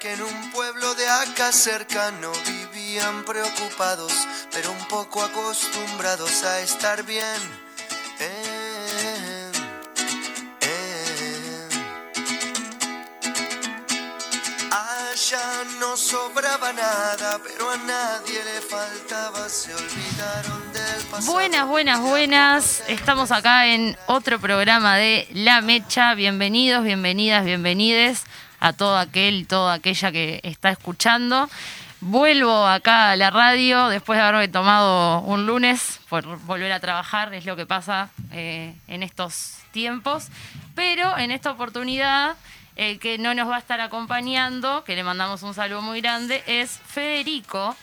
que en un pueblo de acá cercano vivían preocupados, pero un poco acostumbrados a estar bien. Eh, eh. Allá no sobraba nada, pero a nadie le faltaba, se olvidaron del pasado. Buenas, buenas, buenas. Estamos acá en otro programa de La Mecha. Bienvenidos, bienvenidas, bienvenides a todo aquel toda aquella que está escuchando. Vuelvo acá a la radio después de haberme tomado un lunes por volver a trabajar, es lo que pasa eh, en estos tiempos. Pero en esta oportunidad, el que no nos va a estar acompañando, que le mandamos un saludo muy grande, es Federico.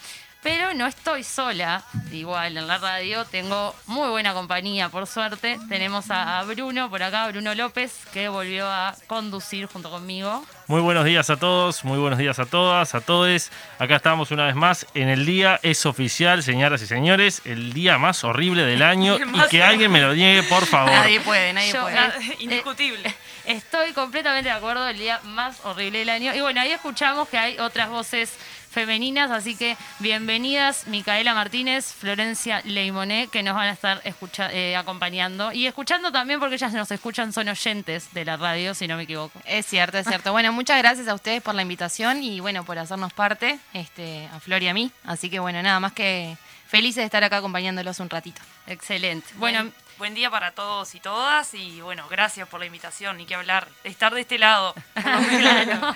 Pero no estoy sola, igual en la radio, tengo muy buena compañía, por suerte. Tenemos a a Bruno por acá, Bruno López, que volvió a conducir junto conmigo. Muy buenos días a todos, muy buenos días a todas, a todos. Acá estamos una vez más en el día, es oficial, señoras y señores, el día más horrible del año y que alguien me lo niegue, por favor. Nadie puede, nadie Yo- puede. eh, Indiscutible. Estoy completamente de acuerdo, el día más horrible del año. Y bueno, ahí escuchamos que hay otras voces femeninas, así que bienvenidas Micaela Martínez, Florencia Leimoné, que nos van a estar escucha- eh, acompañando. Y escuchando también porque ellas nos escuchan, son oyentes de la radio, si no me equivoco. Es cierto, es cierto. Bueno, muchas gracias a ustedes por la invitación y bueno, por hacernos parte, este, a Flor y a mí. Así que bueno, nada más que felices de estar acá acompañándolos un ratito. Excelente. Bueno, Buen, buen día para todos y todas y bueno, gracias por la invitación, ni que hablar, estar de este lado. Claro.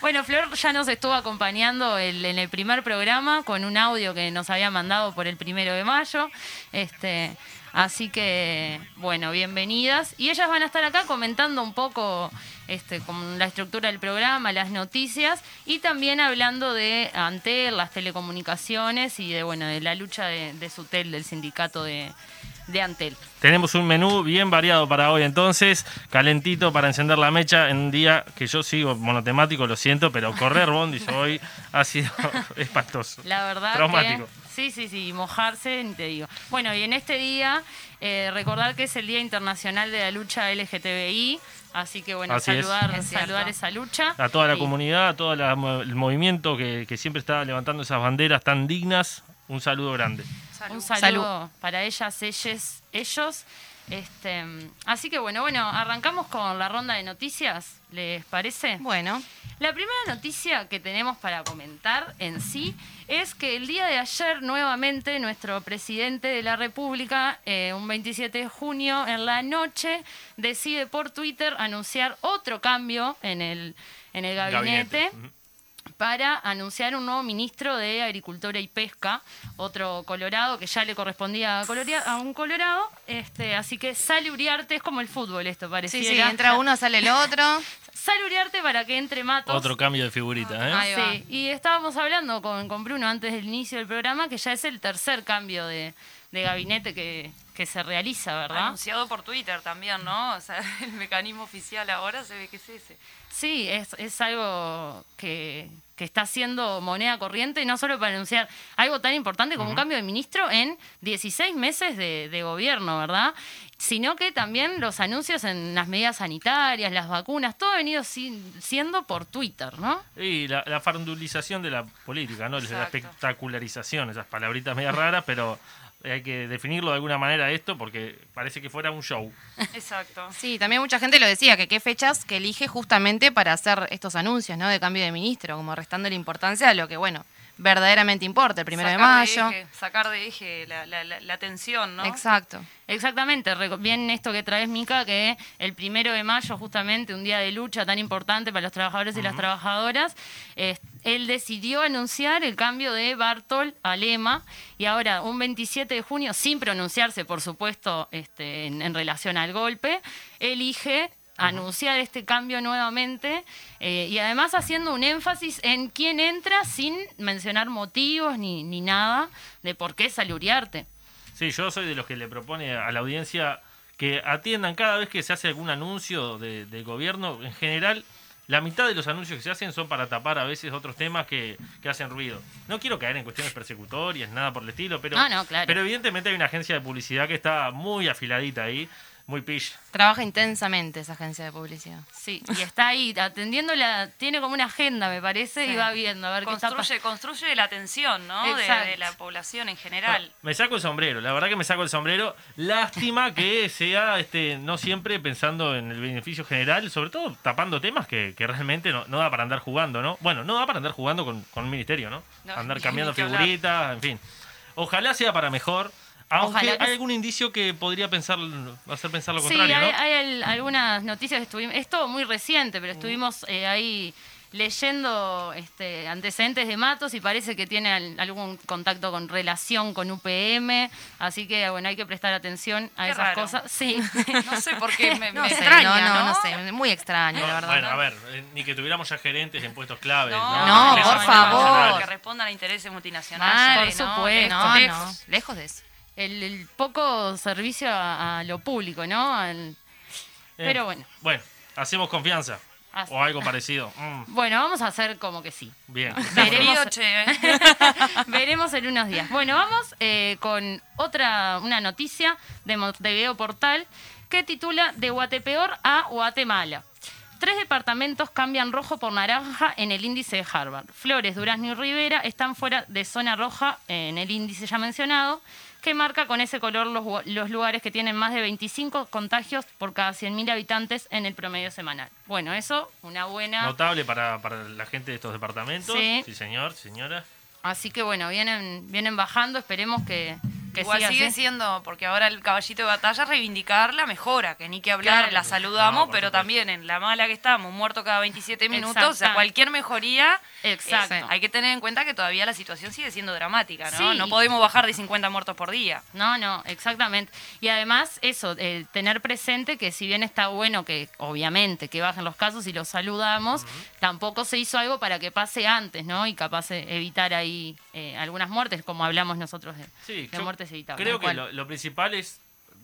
Bueno, Flor ya nos estuvo acompañando el- en el primer programa con un audio que nos había mandado por el primero de mayo. Este, así que, bueno, bienvenidas. Y ellas van a estar acá comentando un poco este, con la estructura del programa, las noticias y también hablando de Antel, las telecomunicaciones y de, bueno, de la lucha de, de Sutel, del sindicato de, de Antel. Tenemos un menú bien variado para hoy entonces, calentito para encender la mecha en un día que yo sigo monotemático, lo siento, pero correr bondis hoy ha sido espantoso. La verdad Traumático. que sí, sí, sí, mojarse, te digo. Bueno, y en este día eh, recordar que es el Día Internacional de la Lucha LGTBI, así que bueno, Así es. saludar, Es saludar esa lucha. A toda la Y- comunidad, a todo la- el movimiento que, que siempre está levantando esas banderas tan dignas, un saludo grande. Un Salud. saludo para ellas, ellos, ellos. Este, así que bueno, bueno, arrancamos con la ronda de noticias, ¿les parece? Bueno, La primera noticia que tenemos para comentar en sí es que el día de ayer nuevamente nuestro presidente de la República, eh, un 27 de junio en la noche, decide por Twitter anunciar otro cambio en el, en el gabinete. Para anunciar un nuevo ministro de Agricultura y Pesca, otro colorado que ya le correspondía a, coloria- a un colorado, este, así que sale Uriarte, es como el fútbol esto, sí, pareciera. sí, entra uno, sale el otro. Sale Uriarte para que entre Matos. Otro cambio de figurita, ¿eh? Ahí va. Sí, y estábamos hablando con, con Bruno antes del inicio del programa que ya es el tercer cambio de, de gabinete que, que se realiza, ¿verdad? Anunciado por Twitter también, ¿no? O sea, el mecanismo oficial ahora se ve que es ese. Sí, es, es algo que, que está siendo moneda corriente, no solo para anunciar algo tan importante como un cambio de ministro en 16 meses de, de gobierno, ¿verdad? Sino que también los anuncios en las medidas sanitarias, las vacunas, todo ha venido si- siendo por Twitter, ¿no? Y la, la farandulización de la política, ¿no? La espectacularización, esas palabritas medio raras, pero hay que definirlo de alguna manera esto porque parece que fuera un show. Exacto. Sí, también mucha gente lo decía, que qué fechas que elige justamente para hacer estos anuncios, ¿no? De cambio de ministro, como restando la importancia a lo que, bueno, verdaderamente importa, el primero de mayo. eje, sacar de eje la, la, la, la atención, ¿no? Exacto. Exactamente, bien esto que traes, Mica, que el primero de mayo, justamente un día de lucha tan importante para los trabajadores y las trabajadoras, eh, él decidió anunciar el cambio de Bartol a Lema y ahora, un 27 de junio, sin pronunciarse, por supuesto, este, en, en relación al golpe, elige anunciar este cambio nuevamente eh, y además haciendo un énfasis en quién entra sin mencionar motivos ni, ni nada de por qué sale Uriarte. Sí, yo soy de los que le propone a la audiencia que atiendan cada vez que se hace algún anuncio de- del gobierno. En general, la mitad de los anuncios que se hacen son para tapar a veces otros temas que, que hacen ruido. No quiero caer en cuestiones persecutorias, nada por el estilo, pero, Ah, no, claro. pero evidentemente hay una agencia de publicidad que está muy afiladita ahí. Muy pish. Trabaja intensamente esa agencia de publicidad. Sí, y está ahí atendiéndola, tiene como una agenda, me parece, y va viendo a ver qué está Construye, construye la atención, ¿no? De, de la población en general. Me saco el sombrero, la verdad que me saco el sombrero. Lástima que sea este, no siempre pensando en el beneficio general, sobre todo tapando temas que, que realmente no, no da para andar jugando, ¿no? Bueno, no da para andar jugando con, con un ministerio, ¿no? No, andar cambiando figuritas, en fin. Ojalá sea para mejor. Aunque Ojalá que hay algún indicio que podría pensar, hacer pensar lo Sí, contrario, hay, ¿no? hay al- algunas noticias que estuvimos, es todo muy reciente, Mm. pero estuvimos eh, ahí leyendo este, antecedentes de Matos y parece que tiene al- algún contacto con relación con UPM, así que bueno, hay que prestar atención a Qué esas raro. cosas. Sí. No sé por qué me, No me sé, extraña, no, ¿no? no, no sé, muy extraño, la verdad. Bueno, a ver, eh, ni que tuviéramos ya gerentes en puestos claves. No, No, por favor. Que respondan a intereses Mal, multinacionales. por supuesto. No, Lejos, no, lejos. lejos de eso. El, el poco servicio a, a lo público, ¿no? Al- Eh, Pero bueno. Bueno, hacemos confianza. Así. O algo parecido. Mm, Bueno, vamos a hacer como que sí. bien. Veremos. ¿eh? Veremos en unos días. Bueno, vamos eh, con otra, una noticia de Montevideo Portal que titula De Guatepeor a Guatemala. Tres departamentos cambian rojo por naranja en el índice de Harvard. Flores, Durazno y Rivera están fuera de zona roja en el índice ya mencionado, que marca con ese color los, los lugares que tienen más de 25 contagios por cada 100.000 habitantes en el promedio semanal. Bueno, eso, una buena... Notable para, para la gente de estos departamentos. Sí. Sí, señor, señora. Así que bueno, vienen, vienen bajando, esperemos que, que Igual siga sigue así. siendo, porque ahora el caballito de batalla es reivindicar la mejora, que ni que hablar, Claro. la saludamos, No, por pero supuesto. también en la mala que estamos, muerto cada 27 minutos, o sea, Exacto. cualquier mejoría, Exacto. eh, hay que tener en cuenta que todavía la situación sigue siendo dramática, ¿no? Sí. No podemos bajar de 50 muertos por día. No, no, exactamente. Y además eso, eh, tener presente que si bien está bueno que obviamente que bajen los casos y los saludamos, tampoco se hizo algo para que pase antes, ¿no? Y capaz de evitar ahí eh, algunas muertes, como hablamos nosotros de, Sí, de yo muertes Creo que lo, lo principal es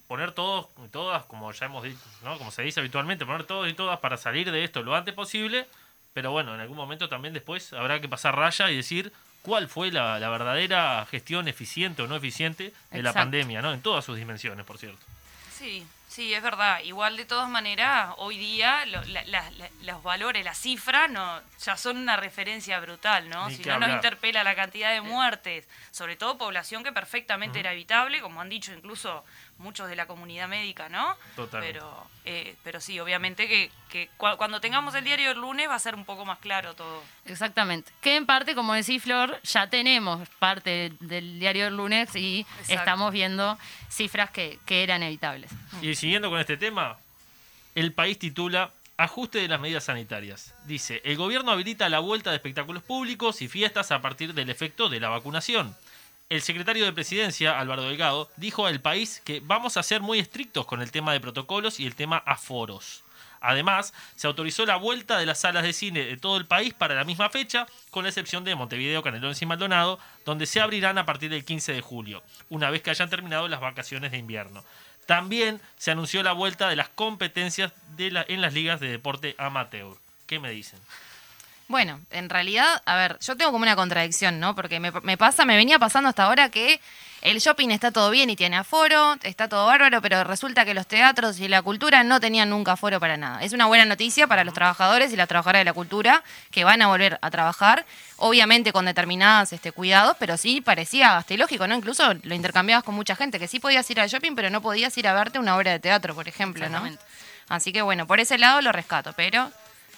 poner todos y todas, como ya hemos dicho, ¿no? como se dice habitualmente, poner todos y todas para salir de esto lo antes posible. Pero bueno, en algún momento también después habrá que pasar raya y decir cuál fue la, la verdadera gestión eficiente o no eficiente de la pandemia, ¿no? En todas sus dimensiones, por cierto. Sí, sí, es verdad. Igual de todas maneras, hoy día lo- la- la- la- los valores, las cifras, no, ya son una referencia brutal, ¿no? Ni si no nos interpela la cantidad de muertes, sobre todo población que perfectamente era evitable, como han dicho incluso muchos de la comunidad médica, ¿no? Totalmente. Pero, eh, pero sí, obviamente que, que cua- cuando tengamos el diario del lunes va a ser un poco más claro todo. Exactamente. Que en parte, como decís Flor, ya tenemos parte del diario del lunes y Exacto. estamos viendo cifras que, que eran evitables. Y siguiendo con este tema, el país titula Ajuste de las medidas sanitarias. Dice, el gobierno habilita la vuelta de espectáculos públicos y fiestas a partir del efecto de la vacunación. El secretario de Presidencia, Álvaro Delgado, dijo al país que vamos a ser muy estrictos con el tema de protocolos y el tema aforos. Además, se autorizó la vuelta de las salas de cine de todo el país para la misma fecha, con la excepción de Montevideo, Canelones y Maldonado, donde se abrirán a partir del 15 de julio, una vez que hayan terminado las vacaciones de invierno. También se anunció la vuelta de las competencias en las ligas de deporte amateur. ¿Qué me dicen? Bueno, en realidad, a ver, yo tengo como una contradicción, ¿no? Porque me, me pasa, me venía pasando hasta ahora que el shopping está todo bien y tiene aforo, está todo bárbaro, pero resulta que los teatros y la cultura no tenían nunca aforo para nada. Es una buena noticia para los trabajadores y las trabajadoras de la cultura que van a volver a trabajar, obviamente con determinados este, cuidados, pero sí parecía hasta ilógico, ¿no? Incluso lo intercambiabas con mucha gente, que sí podías ir al shopping, pero no podías ir a verte una obra de teatro, por ejemplo, ¿no? Así que bueno, por ese lado lo rescato, pero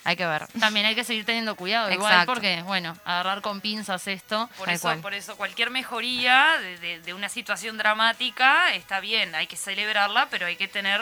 hay que ver. También hay que seguir teniendo cuidado, igual, Exacto. porque, bueno, agarrar con pinzas esto. Por eso, cual. por eso cualquier mejoría de, de- de una situación dramática está bien, hay que celebrarla, pero hay que tener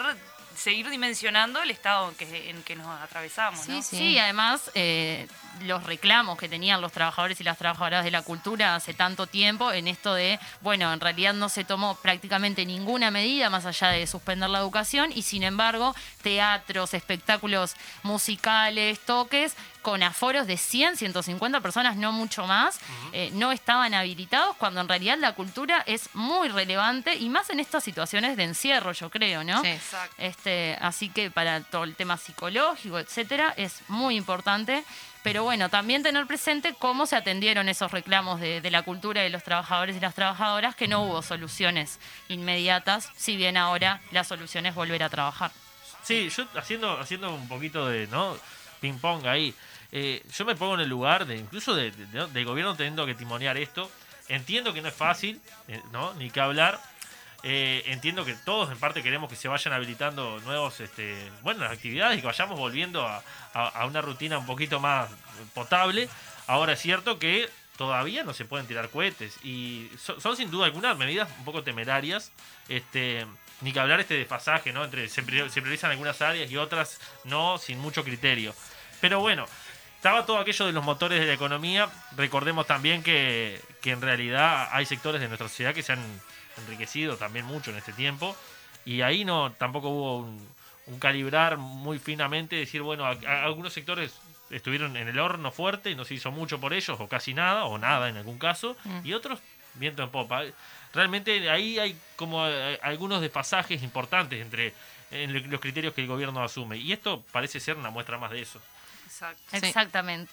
seguir dimensionando el estado en que, en que nos atravesamos. ¿no? Sí, sí, además eh, los reclamos que tenían los trabajadores y las trabajadoras de la cultura hace tanto tiempo en esto de, bueno, en realidad no se tomó prácticamente ninguna medida más allá de suspender la educación y sin embargo teatros, espectáculos musicales, toques con aforos de 100, 150 personas, no mucho más, eh, no estaban habilitados, cuando en realidad la cultura es muy relevante y más en estas situaciones de encierro, yo creo, ¿no? Sí. Exacto. Este, así que para todo el tema psicológico, etcétera, es muy importante. Pero bueno, también tener presente cómo se atendieron esos reclamos de, de la cultura de los trabajadores y las trabajadoras, que no hubo soluciones inmediatas, si bien ahora la solución es volver a trabajar. Sí, yo haciendo, haciendo un poquito de ¿no? ping pong ahí, eh, yo me pongo en el lugar de incluso de, de- del gobierno teniendo que timonear esto. Entiendo que no es fácil, eh, ¿no? Ni que hablar. Eh, entiendo que todos en parte queremos que se vayan habilitando nuevos, este, bueno, actividades y que vayamos volviendo a, una rutina un poquito más potable. Ahora es cierto que todavía no se pueden tirar cohetes y so- son, sin duda algunas medidas un poco temerarias. Este, ni que hablar este desfasaje, ¿no? Entre se priorizan algunas áreas y otras no, sin mucho criterio. Pero bueno, estaba todo aquello de los motores de la economía. Recordemos también que, que en realidad hay sectores de nuestra sociedad que se han enriquecido también mucho en este tiempo. Y ahí no tampoco hubo un, un calibrar muy finamente, decir, bueno, a- a- algunos sectores estuvieron en el horno fuerte y no se hizo mucho por ellos, o casi nada, o nada en algún caso, y otros viento en popa. Realmente ahí hay como eh, algunos desfasajes importantes entre en lo- los criterios que el gobierno asume. Y esto parece ser una muestra más de eso. Exacto. Sí. Exactamente.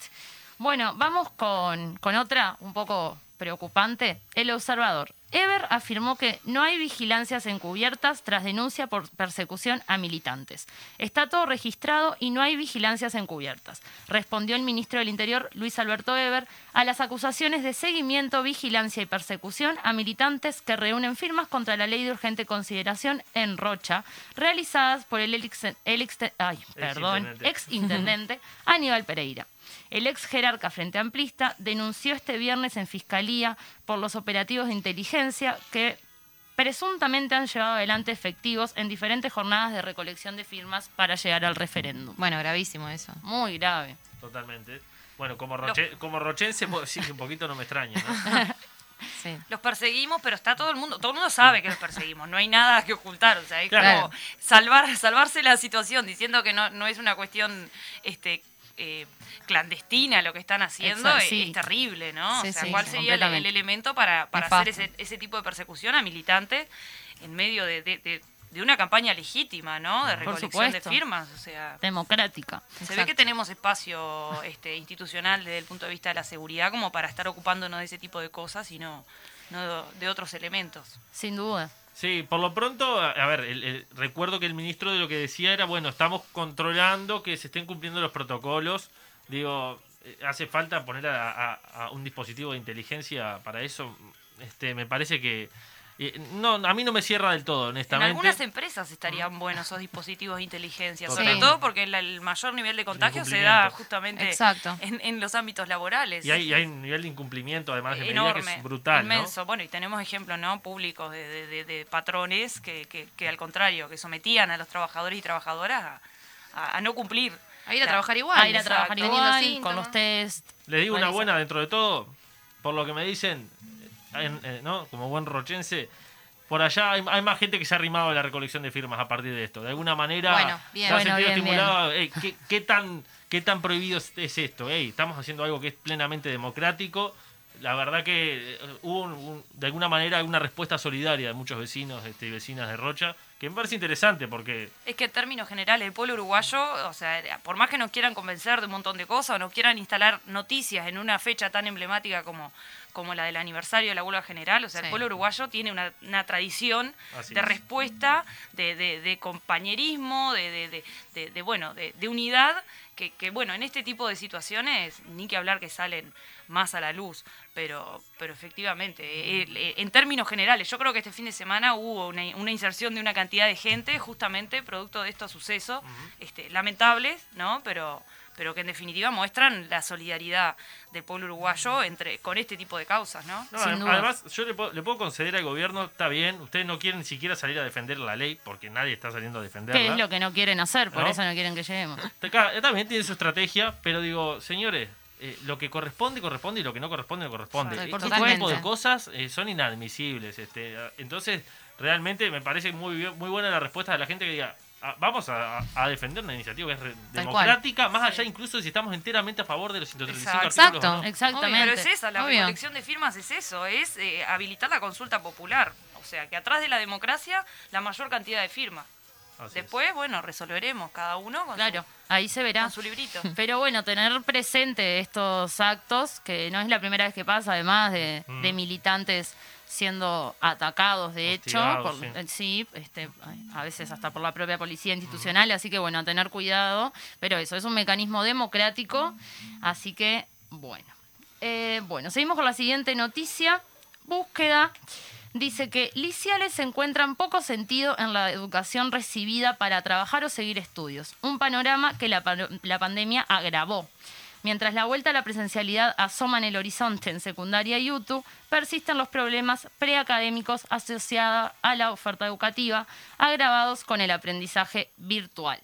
Bueno, vamos con, con otra un poco preocupante. El observador. Ever afirmó que no hay vigilancias encubiertas tras denuncia por persecución a militantes. Está todo registrado y no hay vigilancias encubiertas, respondió el ministro del Interior, Luis Alberto Eber, a las acusaciones de seguimiento, vigilancia y persecución a militantes que reúnen firmas contra la ley de urgente consideración en Rocha, realizadas por el ex, el ex- ay, perdón, Exintendente. ex intendente Aníbal Pereira. El ex jerarca Frente Amplista denunció este viernes en Fiscalía por los operativos de inteligencia que presuntamente han llevado adelante efectivos en diferentes jornadas de recolección de firmas para llegar al referéndum. Bueno, gravísimo eso. Muy grave. Totalmente. Bueno, como, roche, como rochense, un poquito no me extraña. ¿no? Sí. Los perseguimos, pero está todo el mundo, todo el mundo sabe que los perseguimos, no hay nada que ocultar, o sea, es Claro. como salvar, salvarse la situación diciendo que no, no es una cuestión este eh, clandestina lo que están haciendo, Exacto, es, sí. es terrible, ¿no? Sí, o sea, sí, ¿cuál sería el, elemento para, para hacer ese, ese tipo de persecución a militantes en medio de, de- de- de una campaña legítima, ¿no? De Por recolección de firmas, o sea... Democrática. Se ve que tenemos espacio este, institucional desde el punto de vista de la seguridad como para estar ocupándonos de ese tipo de cosas y no, no de otros elementos. Sin duda. Sí, por lo pronto, a ver, el- recuerdo que el ministro de lo que decía era, bueno, estamos controlando que se estén cumpliendo los protocolos. Digo, eh, hace falta poner a, a- a un dispositivo de inteligencia para eso. Este, me parece que no, a mí no me cierra del todo, En honestamente. algunas empresas estarían buenos esos dispositivos de inteligencia, sobre Sí. todo porque el mayor nivel de contagio se da justamente Exacto. en, en los ámbitos laborales. Y hay, hay un nivel de incumplimiento, además de medida, enorme, que es brutal, ¿no? inmenso. Bueno, y tenemos ejemplos no públicos de, de- de- de patrones que, que- que al contrario, que sometían a los trabajadores y trabajadoras a, a- a no cumplir. A ir a La- trabajar igual. A ir a trabajar igual, con los test. Les digo una buena dentro de todo, por lo que me dicen, en- ¿no? como buen rochense, por allá hay, hay más gente que se ha arrimado a la recolección de firmas a partir de esto. De alguna manera, Bueno, bien. Bueno, bien, estimulado. Ey, ¿qué, qué tan, ¿Qué tan prohibido es, es esto? Ey, estamos haciendo algo que es plenamente democrático. La verdad que eh, hubo un- un- de alguna manera una respuesta solidaria de muchos vecinos este, y vecinas de Rocha, que me parece interesante porque Es que en términos generales, el pueblo uruguayo, o sea, por más que nos quieran convencer de un montón de cosas o nos quieran instalar noticias en una fecha tan emblemática como, como la del aniversario de la huelga general, o sea, Sí. el pueblo uruguayo tiene una, una tradición Así de es. respuesta, de, de- de compañerismo, de, de- de- de- de, bueno, de, de unidad, que, que, bueno, en este tipo de situaciones, ni que hablar que salen más a la luz, pero, pero efectivamente, en términos generales, yo creo que este fin de semana hubo una, una inserción de una cantidad de gente justamente producto de estos sucesos este, lamentables, ¿no? Pero, pero que en definitiva muestran la solidaridad del pueblo uruguayo entre con este tipo de causas, ¿no? No, Sin adem- duda. además, yo le puedo, le puedo conceder al gobierno, está bien, ustedes no quieren ni siquiera salir a defender la ley, porque nadie está saliendo a defenderla. ¿Qué es lo que no quieren hacer? Por ¿No? eso no quieren que lleguemos. Eh, también tiene su estrategia, pero digo, señores, eh, lo que corresponde, corresponde y lo que no corresponde, no corresponde. Sí, Este tipo de cosas eh, son inadmisibles. Este, ah, entonces, realmente me parece muy, bien- muy buena la respuesta de la gente que diga, a- vamos a, a defender una iniciativa que es democrática, más allá incluso de si estamos enteramente a favor de los 135 Exacto. artículos Exacto. no. Exactamente. Pero es esa, la Obvio. recolección de firmas es eso, es eh, habilitar la consulta popular. O sea, que atrás de la democracia, la mayor cantidad de firmas. Así es. Después, bueno, resolveremos cada uno con, Claro, ahí se su, verá. con su librito. Pero bueno, tener presente estos actos, que no es la primera vez que pasa, además de, Mm. de militantes siendo atacados, de hecho, por- sí. eh, sí, este, a veces hasta por la propia policía institucional, así que bueno, a tener cuidado, pero eso, es un mecanismo democrático, así que bueno. Eh, bueno, seguimos con la siguiente noticia, búsqueda. Dice que liciales encuentran poco sentido en la educación recibida para trabajar o seguir estudios, un panorama que la, la pandemia agravó. Mientras la vuelta a la presencialidad asoma en el horizonte en secundaria y UTU, persisten los problemas preacadémicos asociados a la oferta educativa, agravados con el aprendizaje virtual.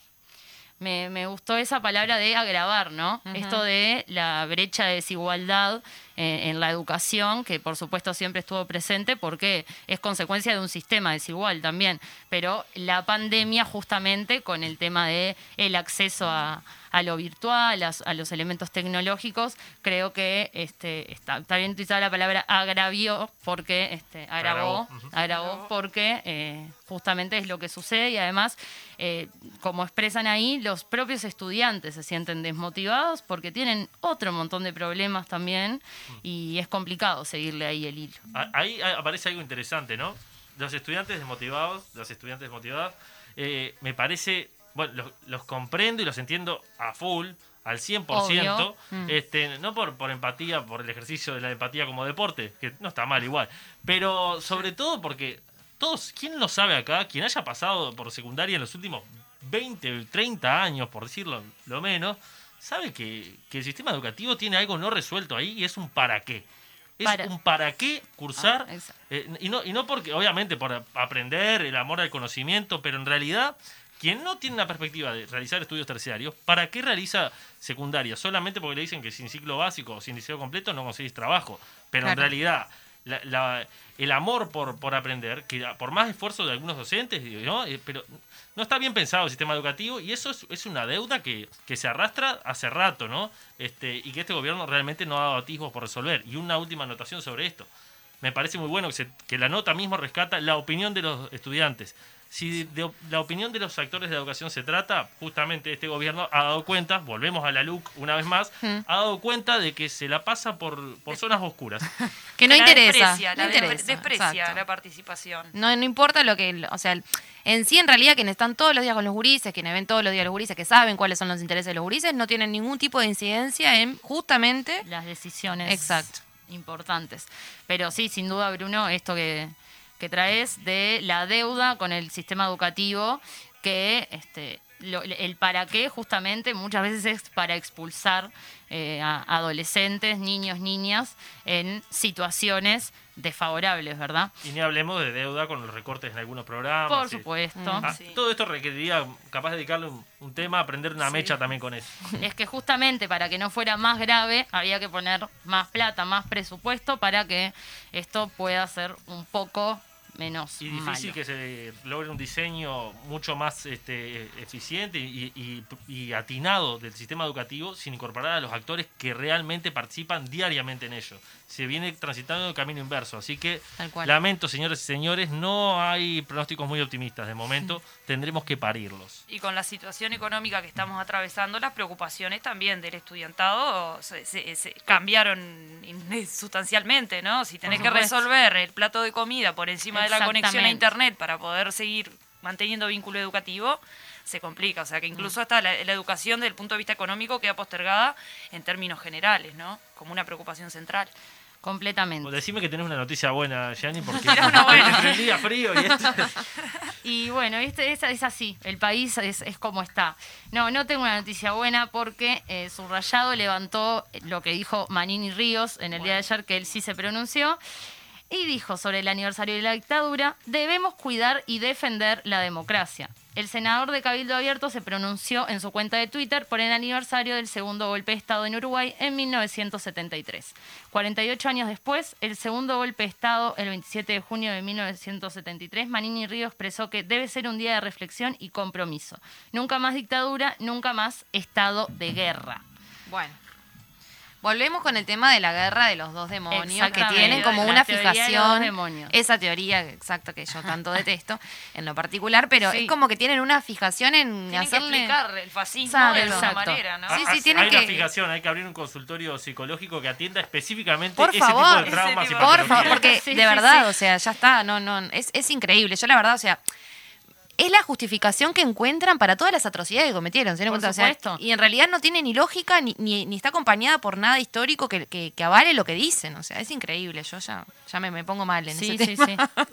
Me, me gustó esa palabra de agravar, ¿no? Esto de la brecha de desigualdad en la educación, que por supuesto siempre estuvo presente porque es consecuencia de un sistema desigual también. Pero la pandemia justamente con el tema de el acceso a, a lo virtual, a, a los elementos tecnológicos, creo que este, está, está bien utilizada la palabra agravió porque este, agravó, agravó porque eh, justamente es lo que sucede y además, eh, como expresan ahí, los propios estudiantes se sienten desmotivados porque tienen otro montón de problemas también y es complicado seguirle ahí el hilo. A- Ahí a- aparece algo interesante, ¿no? Los estudiantes desmotivados, las estudiantes desmotivadas, eh, me parece, bueno, los, los comprendo y los entiendo a full, al 100%, Obvio. este, no por, por empatía, por el ejercicio de la empatía como deporte, que no está mal igual, pero sobre todo porque todos, ¿quién lo sabe acá? Quien haya pasado por secundaria en los últimos 20, 30 años, por decirlo lo menos, sabe que, que el sistema educativo tiene algo no resuelto ahí y es un para qué. Es Para- un para qué cursar Ah, eh, y, no, y no porque, obviamente, por aprender, el amor al conocimiento, pero en realidad, quien no tiene una perspectiva de realizar estudios terciarios, ¿para qué realiza secundaria? Solamente porque le dicen que sin ciclo básico o sin liceo completo no conseguís trabajo. Pero en realidad, la- la- el amor por, por aprender, que por más esfuerzo de algunos docentes, ¿no? Eh, pero no está bien pensado el sistema educativo y eso es, es una deuda que, que se arrastra hace rato, ¿no? Este, y que este gobierno realmente no ha dado atisbos por resolver. Y una última anotación sobre esto. Me parece muy bueno que, se- que la nota mismo rescata la opinión de los estudiantes. Si de, op- la opinión de los actores de la educación se trata, justamente este gobierno ha dado cuenta, volvemos a la LUC una vez más, ha dado cuenta de que se la pasa por, por zonas oscuras. Que no la interesa. Desprecia, no la interesa, desprecia exacto. la participación. No, no importa lo que, o sea, en sí en realidad quienes están todos los días con los gurises, quienes ven todos los días los gurises, que saben cuáles son los intereses de los gurises, no tienen ningún tipo de incidencia en justamente Las decisiones Exacto. importantes. Pero sí, sin duda, Bruno, esto que, que traes de la deuda con el sistema educativo, que este, lo- el para qué justamente muchas veces es para expulsar eh, a adolescentes, niños, niñas en situaciones desfavorables, ¿verdad? Y ni hablemos de deuda con los recortes en algunos programas. Por y- supuesto. Ah, Sí. Todo esto requeriría capaz de dedicarle un, un tema, aprender una Sí. mecha también con eso. Es que justamente para que no fuera más grave había que poner más plata, más presupuesto para que esto pueda ser un poco menos Y difícil malo. que se logre un diseño mucho más este, eficiente y, y- y atinado del sistema educativo sin incorporar a los actores que realmente participan diariamente en ello. Se viene transitando el camino inverso. Así que lamento, señores y señores, no hay pronósticos muy optimistas. De momento tendremos que parirlos. Y con la situación económica que estamos atravesando, las preocupaciones también del estudiantado se, se- se cambiaron sustancialmente, ¿no? Si tenés que resolver el plato de comida por encima de la conexión a internet para poder seguir manteniendo vínculo educativo, se complica. O sea que incluso hasta la, la educación desde el punto de vista económico queda postergada en términos generales, ¿no? Como una preocupación central. Completamente. Decime que tenés una noticia buena, Gianni, porque Era una buena. el día frío y esto. Y bueno, este, es, es así, el país es, es como está. No, no tengo una noticia buena porque eh, Subrayado levantó lo que dijo Manini Ríos en el día de ayer, que él sí se pronunció, y dijo sobre el aniversario de la dictadura, debemos cuidar y defender la democracia. El senador de Cabildo Abierto se pronunció en su cuenta de Twitter por el aniversario del segundo golpe de Estado en Uruguay en 1973. 48 años después, el segundo golpe de Estado, el 27 de junio de 1973, Manini Río expresó que debe ser un día de reflexión y compromiso. Nunca más dictadura, nunca más estado de guerra. Bueno. Volvemos con el tema de la guerra de los dos demonios, que tienen como La una de fijación. demonios. Esa teoría, exacto, que yo tanto detesto en lo particular, pero Sí. es como que tienen una fijación en Tienen que hacerle. explicar el fascismo Exacto. de alguna Exacto. manera, ¿no? Sí, sí, tienen hay que- una fijación, hay que abrir un consultorio psicológico que atienda específicamente Por ese favor. tipo de Ese traumas y tipo- Por patologías. favor, porque Sí, de sí, verdad, sí. o sea, ya está, no, no, es, es increíble. Yo la verdad, o sea, es la justificación que encuentran para todas las atrocidades que cometieron. ¿se Por cuenta? O sea, supuesto. y en realidad no tiene ni lógica ni, ni, ni está acompañada por nada histórico que, que, que avale lo que dicen. O sea, es increíble. Yo ya, ya me, me pongo mal en Sí, ese sí, tema. sí.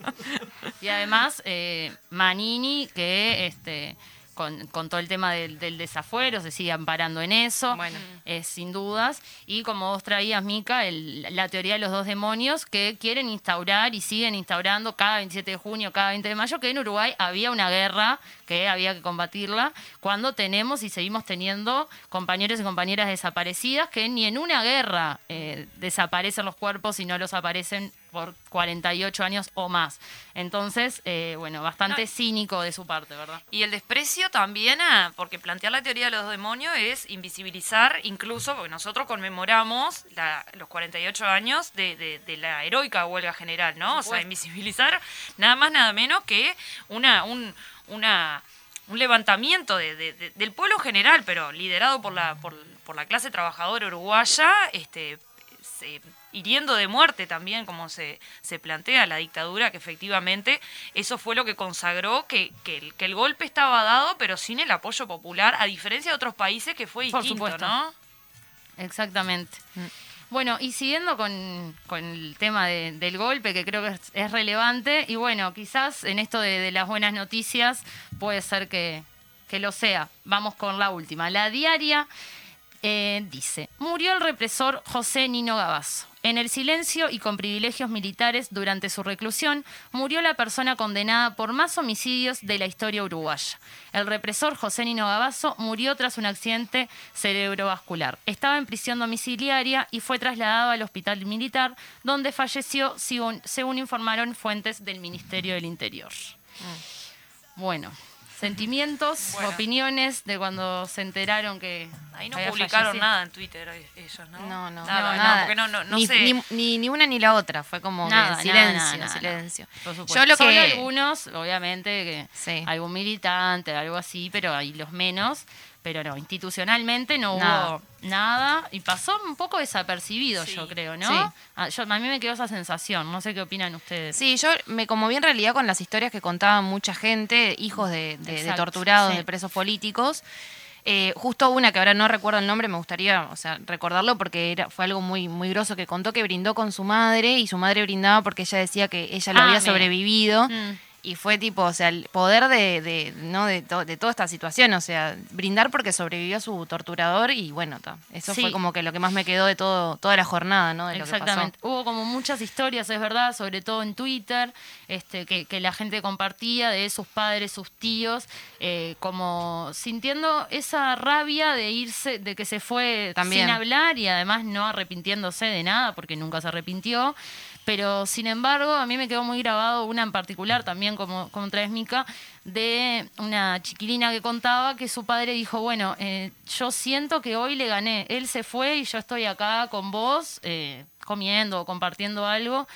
Y además, eh, Manini, que este, con, con todo el tema del, del desafuero, se sigue amparando en eso, Bueno. eh, sin dudas. Y como vos traías, Mica, el- la teoría de los dos demonios que quieren instaurar y siguen instaurando cada 27 de junio, cada 20 de mayo, que en Uruguay había una guerra que había que combatirla, cuando tenemos y seguimos teniendo compañeros y compañeras desaparecidas que ni en una guerra eh, desaparecen los cuerpos y no los aparecen por 48 años o más. Entonces, eh, bueno, bastante No. cínico de su parte, ¿verdad? Y el desprecio también, a- porque plantear la teoría de los demonios es invisibilizar, incluso, porque nosotros conmemoramos la- los 48 años de, de- de la heroica huelga general, ¿no? O sea, invisibilizar nada más, nada menos que una, un, una, un levantamiento de- de- de- del pueblo general, pero liderado por la, por, por la clase trabajadora uruguaya, este, se- hiriendo de muerte también, como se, se plantea la dictadura, que efectivamente eso fue lo que consagró que, que el, que el golpe estaba dado, pero sin el apoyo popular, a diferencia de otros países que fue Por distinto, supuesto. ¿no? Exactamente. Mm. Bueno, y siguiendo con, con el tema de- del golpe, que creo que es, es relevante, y bueno, quizás en esto de, de las buenas noticias puede ser que, que lo sea. Vamos con la última. La diaria eh, dice, murió el represor José Nino Gabazo. En el silencio y con privilegios militares durante su reclusión, murió la persona condenada por más homicidios de la historia uruguaya. El represor José Nino Gabazo murió tras un accidente cerebrovascular. Estaba en prisión domiciliaria y fue trasladado al hospital militar, donde falleció, según, según informaron fuentes del Ministerio del Interior. Bueno, sentimientos, Bueno. opiniones de cuando se enteraron que Ahí no publicaron fallecido. nada en Twitter eh, ellos, ¿no? No, no, nada, no, no, nada. porque no, no, no ni, sé. ni, ni, ni una ni la otra, fue como que Nada, nada, silencio, nada, nada, silencio. Por supuesto. Yo lo Solo que algunos, obviamente, que Sí. algún militante, algo así, pero hay los menos. Pero no, institucionalmente no Nada. hubo nada y pasó un poco desapercibido, Sí. yo creo, ¿no? Sí. Ah, yo- a mí me quedó esa sensación, no sé qué opinan ustedes. Sí, yo me conmoví en realidad con las historias que contaban mucha gente, hijos de, de- de torturados, sí. de presos políticos. Eh, justo una que ahora no recuerdo el nombre, me gustaría, o sea, recordarlo porque era, fue algo muy, muy groso que contó que brindó con su madre y su madre brindaba porque ella decía que ella lo Ah, había mira. sobrevivido. Mm. Y fue tipo, o sea, el poder de, de, ¿no? de, to- de toda esta situación, o sea, brindar porque sobrevivió a su torturador y bueno, eso Sí. fue como que lo que más me quedó de todo toda la jornada, ¿no? De lo que pasó. Exactamente. Hubo como muchas historias, es verdad, sobre todo en Twitter, este, que, que la gente compartía de sus padres, sus tíos, eh, como sintiendo esa rabia de irse, de que se fue También. sin hablar y además no arrepintiéndose de nada, porque nunca se arrepintió. Pero sin embargo, a mí me quedó muy grabado una en particular, también como, como traes Mica, de una chiquilina que contaba que su padre dijo, bueno, eh, yo siento que hoy le gané, él se fue y yo estoy acá con vos, eh, comiendo o compartiendo algo.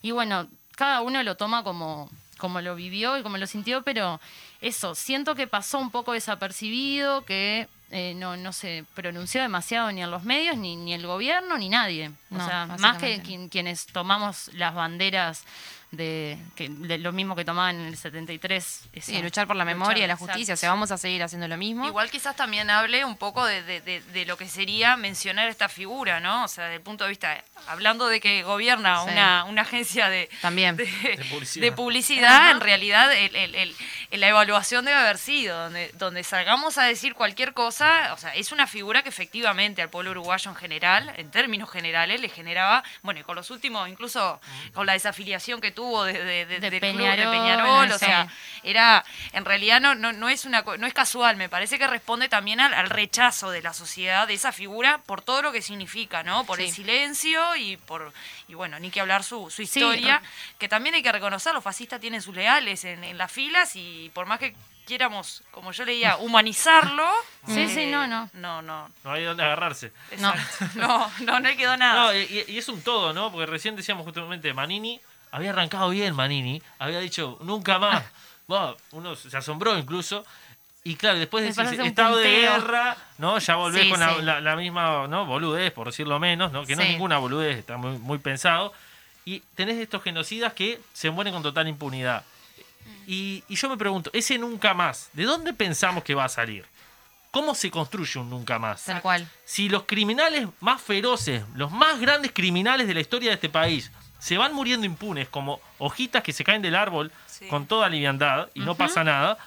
Y bueno, cada uno lo toma como, como lo vivió y como lo sintió, pero eso, siento que pasó un poco desapercibido, que eh, no, no se pronunció demasiado ni en los medios, ni, ni el gobierno, ni nadie. O sea, más que quien- quienes tomamos las banderas de, que, de lo mismo que tomaban en el 73. Sí, eso, luchar por la memoria y la justicia. O sea, vamos a seguir haciendo lo mismo. Igual quizás también hable un poco de, de- de- de lo que sería mencionar esta figura, ¿no? O sea, desde el punto de vista, hablando de que gobierna Sí. una, una agencia de, También. de, publicidad. de publicidad, en realidad el, el- el- la evaluación debe haber sido, donde, donde salgamos a decir cualquier cosa, o sea, es una figura que efectivamente al pueblo uruguayo en general, en términos generales, le generaba, bueno, y con los últimos, incluso con la desafiliación que tuvo de, de, de- De del club Peñarol, de Peñarol, o sea, era, en realidad no, no, no es una co- no es casual, me parece que responde también al, al rechazo de la sociedad de esa figura por todo lo que significa, ¿no? Por el silencio y por, y bueno, ni que hablar su, su Sí, historia, que también hay que reconocer, los fascistas tienen sus leales en, en las filas y por más que quieramos, como yo leía, humanizarlo. Sí, eh, sí, no, no. No, no. No hay donde agarrarse. No. exacto. No, no, no le quedó nada. No, y, y es un todo, ¿no? Porque recién decíamos justamente Manini, había arrancado bien Manini, había dicho nunca más. Bueno, uno se asombró incluso. Y claro, después parece un estado de guerra, ¿no? Ya volvés Sí, con la, sí. la- la misma ¿no? boludez, por decirlo menos, ¿no? Que no es ninguna boludez, está muy, muy pensado. Y tenés estos genocidas que se mueren con total impunidad. Y, y yo me pregunto, ese nunca más, ¿de dónde pensamos que va a salir? ¿Cómo se construye un nunca más? Tal cual. si los criminales más feroces, los más grandes criminales de la historia de este país, se van muriendo impunes como hojitas que se caen del árbol Sí. con toda liviandad y no pasa nada,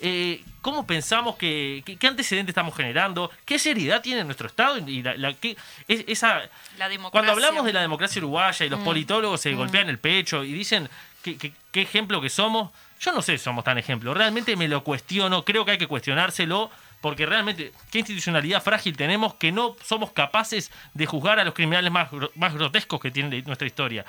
eh, ¿cómo pensamos que, que- qué antecedentes estamos generando? ¿Qué seriedad tiene nuestro Estado? Y la, la- qué- es- esa, La democracia. cuando hablamos de la democracia uruguaya Mm. y los politólogos se golpean el pecho y dicen que- que- qué ejemplo que somos, yo no sé si somos tan ejemplo. Realmente me lo cuestiono, creo que hay que cuestionárselo, porque realmente qué institucionalidad frágil tenemos que no somos capaces de juzgar a los criminales más, más grotescos que tiene nuestra historia.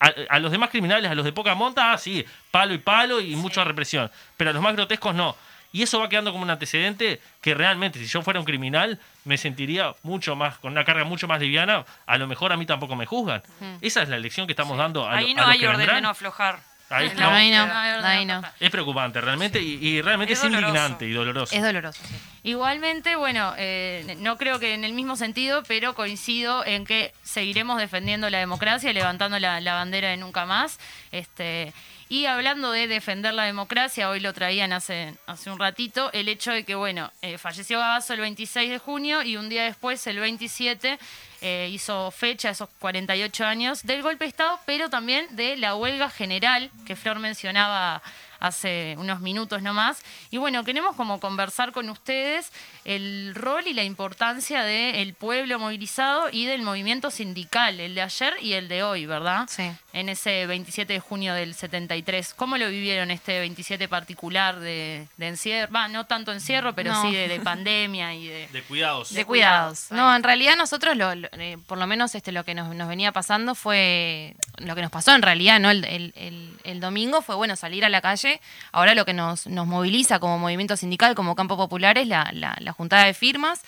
A, a los demás criminales, a los de poca monta, ah, sí, palo y palo y mucha represión. Pero a los más grotescos no. Y eso va quedando como un antecedente que realmente, si yo fuera un criminal, me sentiría mucho más, con una carga mucho más liviana. A lo mejor a mí tampoco me juzgan. Esa es la lección que estamos dando a, Ahí no hay que orden de no aflojar. Ahí no. la Ahí no, búsqueda. ahí no. Es preocupante realmente y, y realmente Es indignante y doloroso. Es doloroso, sí. Igualmente, bueno, eh, no creo que en el mismo sentido, pero coincido en que seguiremos defendiendo la democracia, y levantando la, la bandera de nunca más. Este, y hablando de defender la democracia, hoy lo traían hace, hace un ratito, el hecho de que, bueno, eh, falleció Gabazo el 26 de junio y un día después, el 27, eh, hizo fecha, esos 48 años, del golpe de Estado, pero también de la huelga general que Flor mencionaba hace unos minutos nomás. Y bueno, queremos como conversar con ustedes el rol y la importancia del pueblo movilizado y del movimiento sindical, el de ayer y el de hoy, ¿verdad? Sí. En ese 27 de junio del 73. ¿Cómo lo vivieron este 27 particular de, de encierro? Va, no tanto encierro, pero No. sí de, de pandemia y de... De cuidados. De cuidados, cuidados. No, en realidad nosotros, lo, lo- eh, por lo menos este, lo que nos, nos venía pasando fue, lo que nos pasó en realidad, ¿no? El, el- el- el domingo fue, bueno, salir a la calle. Ahora lo que nos, nos moviliza como movimiento sindical, como campo popular, es la, la, la juntada de firmas.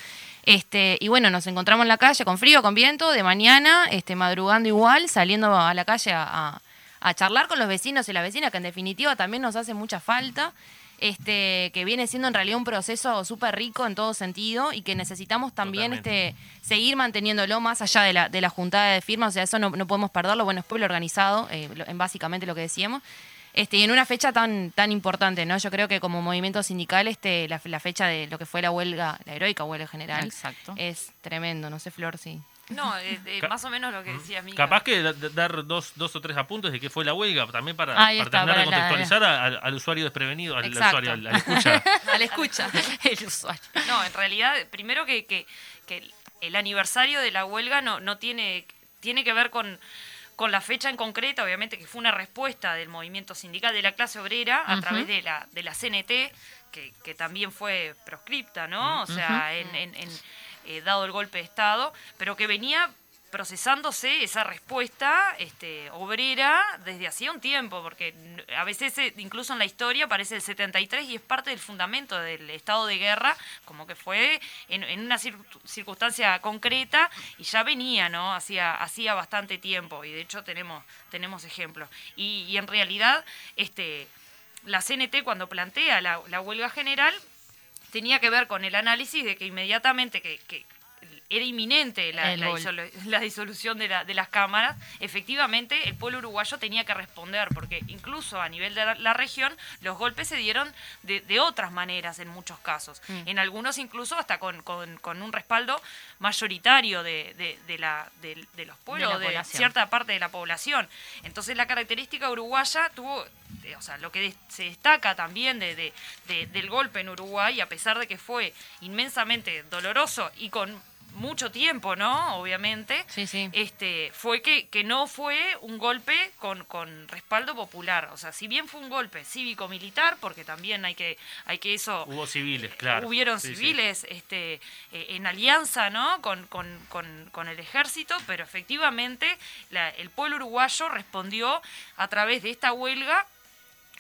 Este, y bueno, nos encontramos en la calle con frío, con viento, de mañana, este, madrugando igual, saliendo a la calle a, charlar con los vecinos y las vecinas, que en definitiva también nos hace mucha falta este, que viene siendo en realidad un proceso súper rico en todo sentido y que necesitamos también Totalmente. este, seguir manteniéndolo más allá de la, de la juntada de firmas, o sea, eso no, no podemos perderlo, bueno, es pueblo organizado, eh, en básicamente lo que decíamos. Este, y en una fecha tan, tan importante, ¿no? Yo creo que como movimiento sindical, este, la, la fecha de lo que fue la huelga, la heroica huelga general, Exacto. es tremendo, no sé, Flor, sí. No, eh, eh, más o menos lo que decía Mica. Capaz que da- da- dar dos, dos o tres apuntes de qué fue la huelga, también para, para está, terminar de la- contextualizar al, al usuario desprevenido, al, al usuario, al, al escucha. A la escucha. el usuario. No, en realidad, primero que, que, que el- el aniversario de la huelga no, no tiene, tiene que ver con, con la fecha en concreta, obviamente que fue una respuesta del movimiento sindical de la clase obrera a través de la, de la CNT, que, que también fue proscripta, ¿no? O sea, en, en- en, eh, dado el golpe de Estado, pero que venía procesándose esa respuesta este, obrera desde hacía un tiempo, porque a veces eh, incluso en la historia aparece el 73 y es parte del fundamento del estado de guerra, como que fue en, una cir- circunstancia concreta y ya venía, ¿no? Hacía, hacía bastante tiempo y de hecho tenemos, tenemos ejemplos. Y, en realidad, este, la CNT cuando plantea la, huelga general tenía que ver con el análisis de que inmediatamente que era inminente la, El la gol. disolu- la disolución de, la- de las cámaras, efectivamente el pueblo uruguayo tenía que responder, porque incluso a nivel de la, región los golpes se dieron de, de otras maneras en muchos casos. En algunos incluso hasta con, con- con un respaldo mayoritario de, de- la, de, de los pueblos, de, cierta parte de la población. Entonces la característica uruguaya tuvo, eh, o sea, lo que se destaca también de, de- de- del golpe en Uruguay, a pesar de que fue inmensamente doloroso y con mucho tiempo, ¿no? Obviamente. Sí, sí. Este, fue que, que no fue un golpe con, con respaldo popular. O sea, si bien fue un golpe cívico-militar, porque también hay que, hay que eso Hubo civiles, claro. Hubieron Sí, sí. civiles este, eh, en alianza ¿no? con, con- con- con el ejército, pero efectivamente la- el pueblo uruguayo respondió a través de esta huelga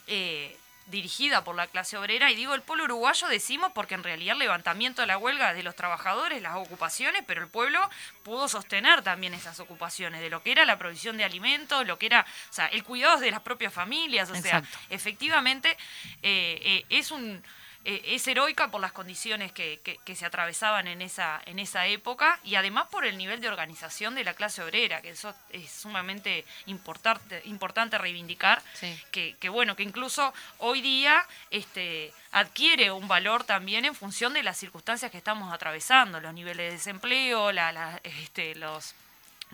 eh, dirigida por la clase obrera. Y digo el pueblo uruguayo decimos porque en realidad el levantamiento de la huelga de los trabajadores, las ocupaciones, pero el pueblo pudo sostener también esas ocupaciones, de lo que era la provisión de alimentos, lo que era, o sea, el cuidado de las propias familias, o sea, efectivamente eh, eh, es un eh, es heroica por las condiciones que, que- que se atravesaban en esa en esa época y además por el nivel de organización de la clase obrera que eso es sumamente importante importante reivindicar Sí. que, que, bueno que incluso hoy día este adquiere un valor también en función de las circunstancias que estamos atravesando los niveles de desempleo la- la- este, los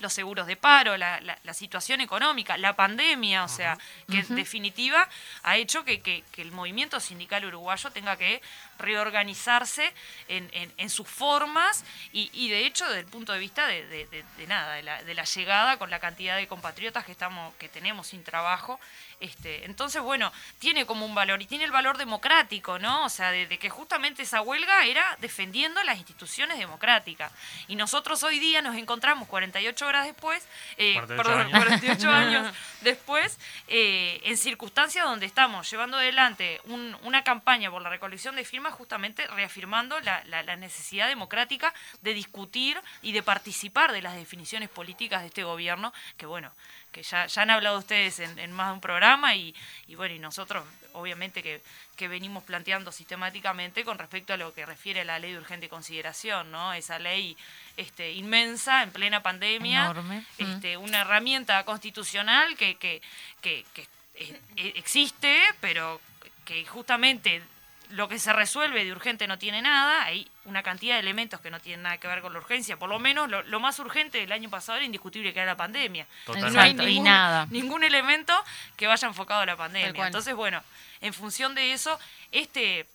los seguros de paro, la, la- la situación económica, la pandemia, o sea, que en definitiva ha hecho que, que- que el movimiento sindical uruguayo tenga que reorganizarse en, en- en sus formas y, y, de hecho desde el punto de vista de, de- de- de nada, de la, de la llegada con la cantidad de compatriotas que estamos, que tenemos sin trabajo. Este, entonces, bueno, tiene como un valor y tiene el valor democrático, ¿no? O sea, de, de que justamente esa huelga era defendiendo las instituciones democráticas. Y nosotros hoy día nos encontramos 48 horas después, eh, 48 perdón, años. 48 años después, eh, en circunstancias donde estamos llevando adelante un- una campaña por la recolección de firmas, justamente reafirmando la, la- la necesidad democrática de discutir y de participar de las definiciones políticas de este gobierno, que bueno, que ya, ya han hablado ustedes en, en más de un programa y, y bueno, y nosotros obviamente que, que venimos planteando sistemáticamente con respecto a lo que refiere a la ley de urgente consideración, ¿no? Esa ley este, inmensa en plena pandemia, Enorme. Mm. este, una herramienta constitucional que, que, que- que, eh, existe, pero que justamente lo que se resuelve de urgente no tiene nada, hay una cantidad de elementos que no tienen nada que ver con la urgencia, por lo menos lo, lo más urgente del año pasado era indiscutible que era la pandemia. Totalmente. No hay y nada. ningún elemento que vaya enfocado a la pandemia. Entonces, bueno, en función de eso, este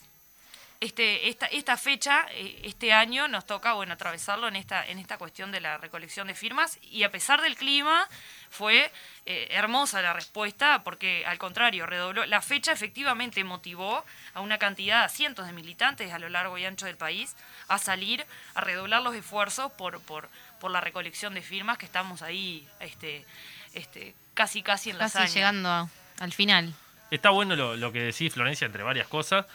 este, esta, esta fecha, eh, este año, nos toca bueno atravesarlo en esta, en esta cuestión de la recolección de firmas y a pesar del clima fue eh, hermosa la respuesta porque al contrario, redobló, la fecha efectivamente motivó a una cantidad, a cientos de militantes a lo largo y ancho del país a salir, a redoblar los esfuerzos por, por, por la recolección de firmas que estamos ahí este, este, casi casi en la Casi llegando a- al final. Está bueno lo, lo que decís, Florencia, entre varias cosas.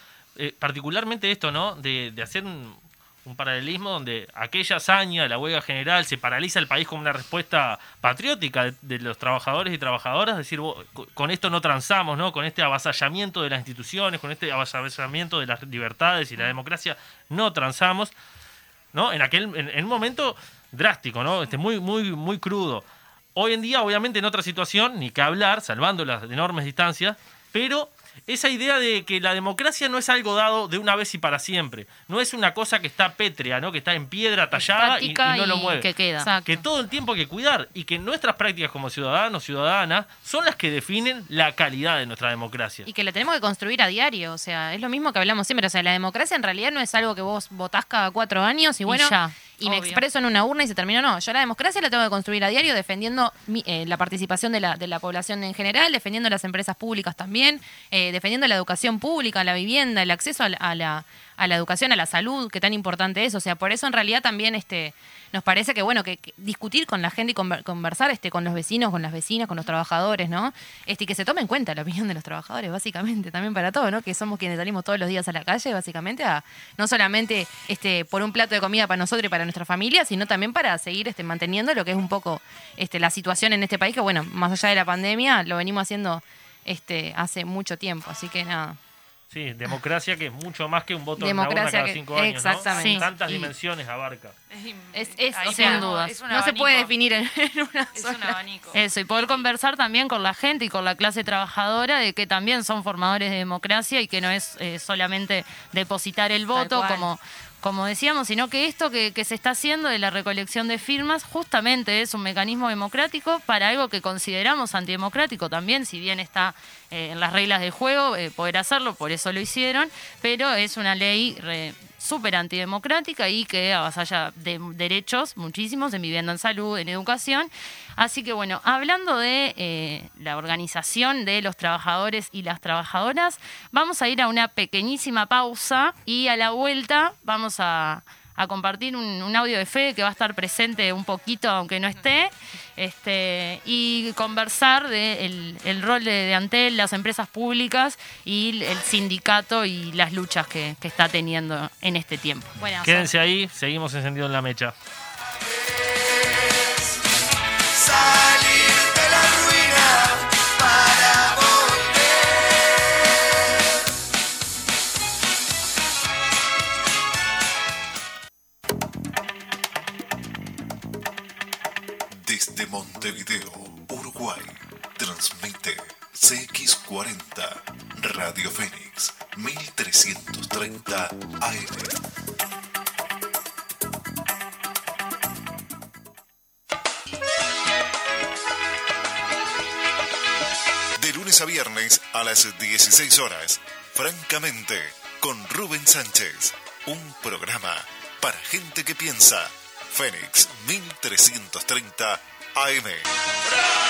Eh, particularmente esto, ¿no? De, hacer un, paralelismo donde aquella hazaña, la huelga general, se paraliza el país como una respuesta patriótica de, los trabajadores y trabajadoras. decir, "Vos, co- con esto no transamos, ¿no? Con este avasallamiento de las instituciones, con este avasallamiento de las libertades y la democracia, no transamos. ¿no? En aquel, en un momento drástico, ¿no? Este, muy, muy, muy crudo. Hoy en día, obviamente, en otra situación, ni que hablar, salvando las enormes distancias, pero esa idea de que la democracia no es algo dado de una vez y para siempre. No es una cosa que está pétrea, ¿no? Que está en piedra tallada y, no lo mueve. que queda. Exacto. Que todo el tiempo hay que cuidar y que nuestras prácticas como ciudadanos, ciudadanas, son las que definen la calidad de nuestra democracia. Y que la tenemos que construir a diario, o sea, es lo mismo que hablamos siempre, o sea, la democracia en realidad no es algo que vos votás cada cuatro años y bueno, ya, y me expreso en una urna y se terminó, no, yo la democracia la tengo que construir a diario defendiendo mi- eh, la participación de la, de la población en general, defendiendo las empresas públicas también, eh, defendiendo la educación pública, la vivienda, el acceso a la, a la, educación, a la salud, que tan importante es, o sea, por eso en realidad también este nos parece que bueno, que, discutir con la gente y conver- conversar este con los vecinos, con las vecinas, con los trabajadores, ¿no? Este y que se tome en cuenta la opinión de los trabajadores, básicamente, también para todo, ¿no? Que somos quienes salimos todos los días a la calle, básicamente, a no solamente este por un plato de comida para nosotros y para nuestra familia, sino también para seguir este manteniendo lo que es un poco este la situación en este país, que bueno, más allá de la pandemia, lo venimos haciendo este hace mucho tiempo, así que nada. Sí, democracia que es mucho más que un voto Democracia en la urna cada que- cinco años, ¿no? exactamente. Sí. Tantas Y- dimensiones abarca. Es, es- ahí o sea, sin dudas. es un no se puede definir en, en una Es un sola. abanico. Eso, y poder conversar también con la gente y con la clase trabajadora de que también son formadores de democracia y que no es eh, solamente depositar el voto, como, como decíamos, sino que esto que, que se está haciendo de la recolección de firmas justamente es un mecanismo democrático para algo que consideramos antidemocrático también, si bien está eh, en las reglas del juego eh, poder hacerlo, por eso lo hicieron, pero es una ley re- súper antidemocrática y que avasalla de derechos muchísimos en vivienda, en salud, en educación. Así que bueno, hablando de eh, la organización de los trabajadores y las trabajadoras, vamos a ir a una pequeñísima pausa y a la vuelta vamos a, a compartir un, un audio de Fede que va a estar presente un poquito, aunque no esté, este, y conversar del de el rol de, de Antel, las empresas públicas y el sindicato y las luchas que, que está teniendo en este tiempo. Quédense ahí, seguimos encendidos en la mecha. Radio Fénix 1330 AM. De lunes a viernes a las 16 horas, francamente, con Rubén Sánchez, un programa para gente que piensa. Fénix 1330 AM.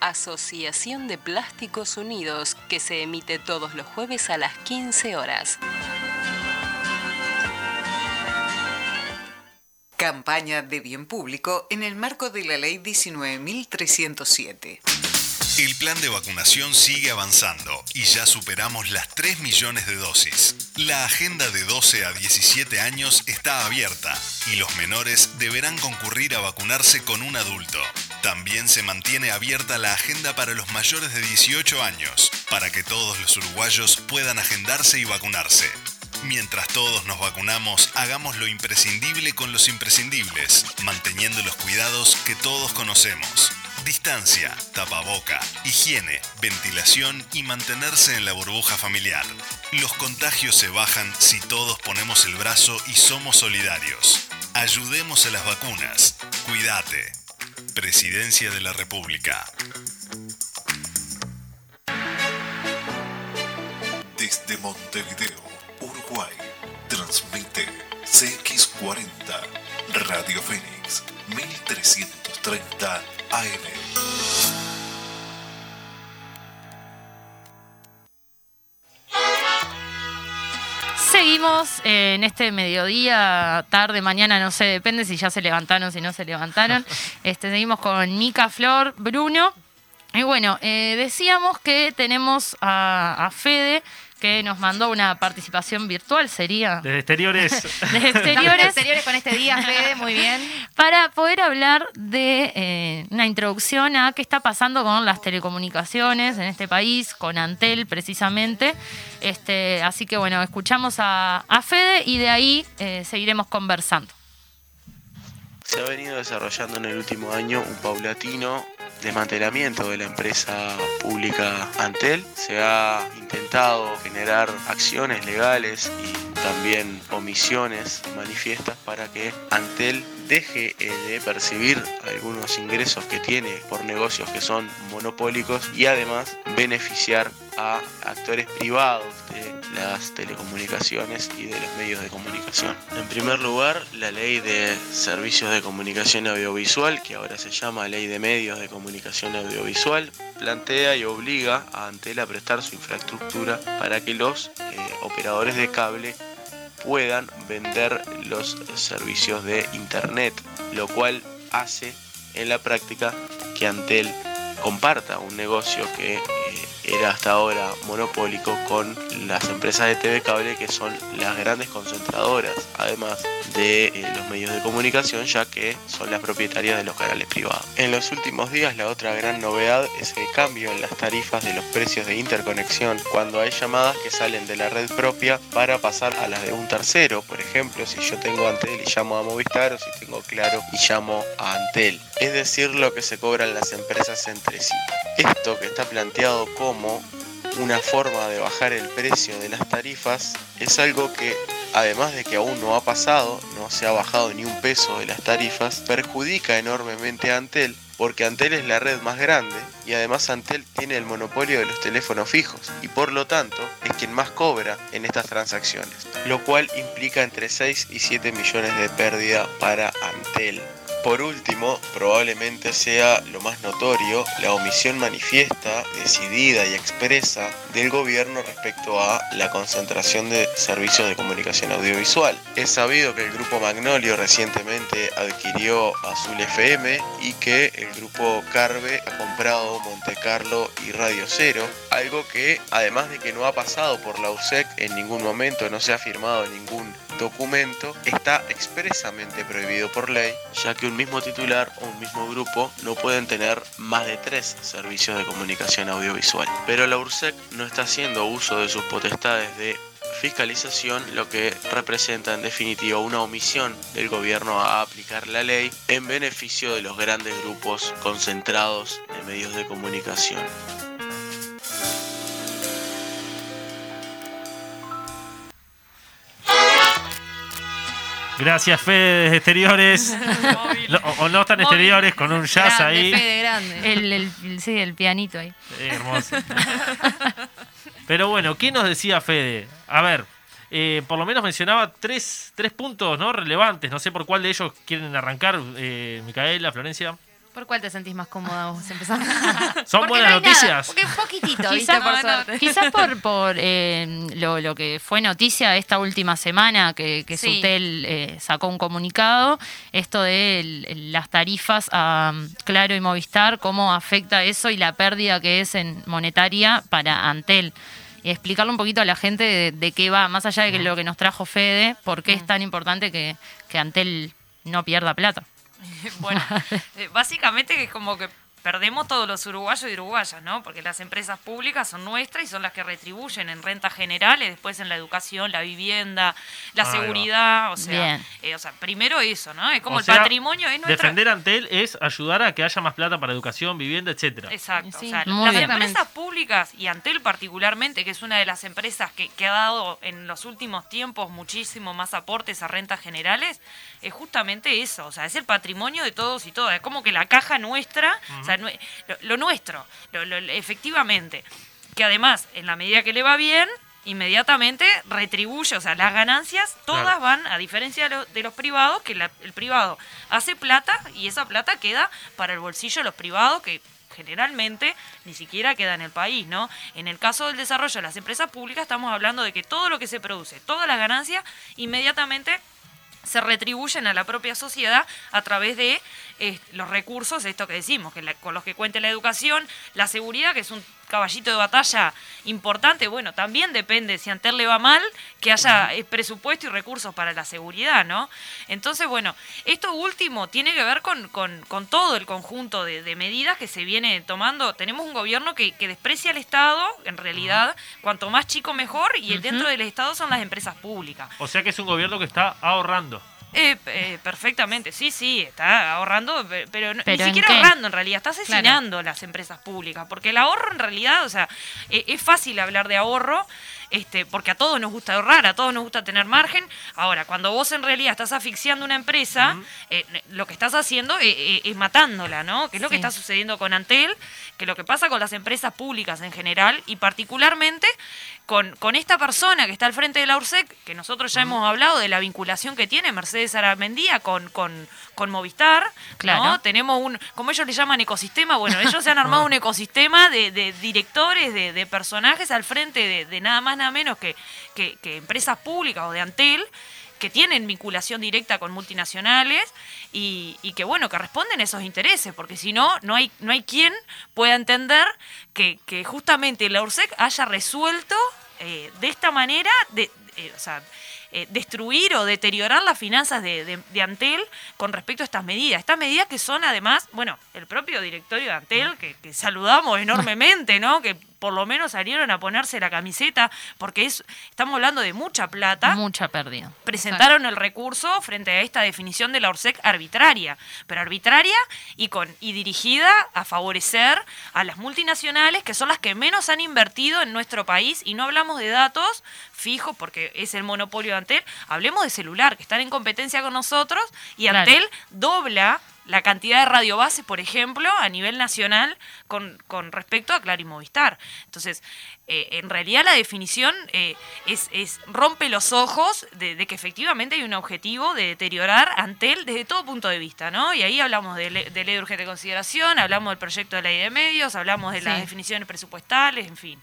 Asociación de Plásticos Unidos, que se emite todos los jueves a las 15 horas. Campaña de bien público en el marco de la Ley 19.307. El plan de vacunación sigue avanzando y ya superamos las 3 millones de dosis. La agenda de 12 a 17 años está abierta y los menores deberán concurrir a vacunarse con un adulto. También se mantiene abierta la agenda para los mayores de 18 años, para que todos los uruguayos puedan agendarse y vacunarse. Mientras todos nos vacunamos, hagamos lo imprescindible con los imprescindibles, manteniendo los cuidados que todos conocemos. Distancia, tapaboca, higiene, ventilación y mantenerse en la burbuja familiar. Los contagios se bajan si todos ponemos el brazo y somos solidarios. Ayudemos a las vacunas. Cuídate. Presidencia de la República. Desde Montevideo, Uruguay, transmite CX40 Radio Fénix 1330 AM. Seguimos eh, en este mediodía, tarde, mañana, no sé, depende si ya se levantaron, si no se levantaron. Este, seguimos con Mica, Flor, Bruno. Y bueno, eh, decíamos que tenemos a, a Fede, que nos mandó una participación virtual, sería. Desde exteriores. Desde exteriores. exteriores con este día, Fede, muy bien. para poder hablar de eh, una introducción a qué está pasando con las telecomunicaciones en este país, con Antel precisamente. Este, así que bueno, escuchamos a, a Fede y de ahí eh, seguiremos conversando. Se ha venido desarrollando en el último año un paulatino desmantelamiento de la empresa pública Antel. Se ha intentado generar acciones legales y también omisiones manifiestas para que Antel deje eh, de percibir algunos ingresos que tiene por negocios que son monopólicos y además beneficiar a actores privados de las telecomunicaciones y de los medios de comunicación. En primer lugar, la ley de servicios de comunicación audiovisual, que ahora se llama ley de medios de comunicación audiovisual, plantea y obliga a Antel a prestar su infraestructura para que los eh, operadores de cable puedan vender los servicios de internet, lo cual hace en la práctica que Antel comparta un negocio que era hasta ahora monopólico con las empresas de TV cable que son las grandes concentradoras, además de eh, los medios de comunicación, ya que son las propietarias de los canales privados. En los últimos días la otra gran novedad es el cambio en las tarifas de los precios de interconexión cuando hay llamadas que salen de la red propia para pasar a las de un tercero. Por ejemplo, si yo tengo Antel y llamo a Movistar o si tengo Claro y llamo a Antel. Es decir, lo que se cobran las empresas entre sí. Esto que está planteado como una forma de bajar el precio de las tarifas es algo que además de que aún no ha pasado, no se ha bajado ni un peso de las tarifas, perjudica enormemente a Antel porque Antel es la red más grande y además Antel tiene el monopolio de los teléfonos fijos y por lo tanto es quien más cobra en estas transacciones, lo cual implica entre 6 y 7 millones de pérdida para Antel. Por último, probablemente sea lo más notorio la omisión manifiesta, decidida y expresa del gobierno respecto a la concentración de servicios de comunicación audiovisual. Es sabido que el grupo Magnolio recientemente adquirió Azul FM y que el grupo Carve ha comprado Monte Carlo y Radio Cero, algo que además de que no ha pasado por la USEC en ningún momento, no se ha firmado ningún documento está expresamente prohibido por ley, ya que un mismo titular o un mismo grupo no pueden tener más de tres servicios de comunicación audiovisual. Pero la URSEC no está haciendo uso de sus potestades de fiscalización, lo que representa en definitiva una omisión del gobierno a aplicar la ley en beneficio de los grandes grupos concentrados de medios de comunicación. Gracias, Fede, desde exteriores. O, o no tan exteriores, con un jazz Grande, ahí. Fede, grande. El, el- sí, el pianito ahí. Eh, hermoso. Pero bueno, ¿qué nos decía Fede? A ver, eh, por lo menos mencionaba tres, tres puntos ¿no? relevantes. No sé por cuál de ellos quieren arrancar, eh, Micaela, Florencia. ¿Por cuál te sentís más cómoda vos empezando? Son Porque buenas no nada, noticias. porque un poquitito, ¿viste? Quizás, Por suerte. quizás por, por eh, lo, lo que fue noticia esta última semana, que, que Sí. Sutel eh, sacó un comunicado, esto de el- las tarifas a um, Claro y Movistar, cómo afecta eso y la pérdida que es en monetaria para Antel. Y explicarle un poquito a la gente de, de qué va, más allá de que lo que nos trajo Fede, por qué es tan importante que, que Antel no pierda plata. bueno, eh, básicamente que es como que perdemos todos los uruguayos y uruguayas, ¿no? Porque las empresas públicas son nuestras y son las que retribuyen en rentas generales, después en la educación, la vivienda, la seguridad, o sea, eh, o sea, primero eso, ¿no? Es como O el sea, patrimonio es nuestra Defender ante él es ayudar a que haya más plata para educación, vivienda, etcétera. Exacto. Sí, o sea, las bien. empresas públicas y Antel particularmente, que es una de las empresas que, que ha dado en los últimos tiempos muchísimo más aportes a rentas generales, es justamente eso. O sea, es el patrimonio de todos y todas. Es como que la caja nuestra, o sea, lo, lo nuestro, lo- lo- efectivamente. Que además, en la medida que le va bien, inmediatamente retribuye, o sea, las ganancias todas Claro. van, a diferencia de, lo- de los privados, que la- el privado hace plata y esa plata queda para el bolsillo de los privados que generalmente ni siquiera queda en el país, ¿no? En el caso del desarrollo de las empresas públicas estamos hablando de que todo lo que se produce, todas las ganancias, inmediatamente se retribuyen a la propia sociedad a través de eh, los recursos, esto que decimos, que la- con los que cuente la educación, la seguridad, que es un caballito de batalla importante, bueno, también depende, si a Antel le va mal, que haya eh, presupuesto y recursos para la seguridad, ¿no? Entonces, bueno, esto último tiene que ver con, con- con todo el conjunto de, de medidas que se viene tomando. Tenemos un gobierno que, que desprecia al Estado, en realidad, cuanto más chico mejor, y el dentro del Estado son las empresas públicas. O sea que es un gobierno que está ahorrando. Eh, eh, perfectamente, sí, sí, está ahorrando, pe- pero, no- ¿Pero ni siquiera qué? ahorrando en realidad, está asesinando las empresas públicas, porque el ahorro en realidad, o sea, eh, es fácil hablar de ahorro, este, porque a todos nos gusta ahorrar, a todos nos gusta tener margen. Ahora, cuando vos en realidad estás asfixiando una empresa, eh, lo que estás haciendo eh, eh, es matándola, ¿no? Que es lo que está sucediendo con Antel, que lo que pasa con las empresas públicas en general y particularmente con, con esta persona que está al frente de la URSEC, que nosotros ya hemos hablado de la vinculación que tiene Mercedes Aramendía con, con, con Movistar, ¿no? Claro. Tenemos un, como ellos le llaman ecosistema, bueno, ellos se han armado un ecosistema de, de directores, de, de personajes al frente de, de nada más nada menos que, que, empresas públicas o de Antel, que tienen vinculación directa con multinacionales y, que bueno, que responden a esos intereses, porque si no, no hay, no hay quien pueda entender que, justamente la URSEC haya resuelto eh, de esta manera, de, eh, o sea, eh, destruir o deteriorar las finanzas de Antel con respecto a estas medidas. Estas medidas que son además, bueno, el propio directorio de Antel, que, que saludamos enormemente, ¿no? Que por lo menos salieron a ponerse la camiseta, porque es, estamos hablando de mucha plata Mucha pérdida. presentaron el recurso frente a esta definición de la ORSEC arbitraria, pero arbitraria y con y dirigida a favorecer a las multinacionales que son las que menos han invertido en nuestro país y no hablamos de datos fijos porque es el monopolio de Antel, hablemos de celular que están en competencia con nosotros y Claro. Antel dobla la cantidad de radiobases, por ejemplo, a nivel nacional con, con respecto a Claro y Movistar. Entonces, eh, en realidad la definición eh, es, es rompe los ojos de, de que efectivamente hay un objetivo de deteriorar Antel desde todo punto de vista, ¿no? Y ahí hablamos de, le- de ley de urgente consideración, hablamos del proyecto de ley de medios, hablamos de las definiciones presupuestales, en fin.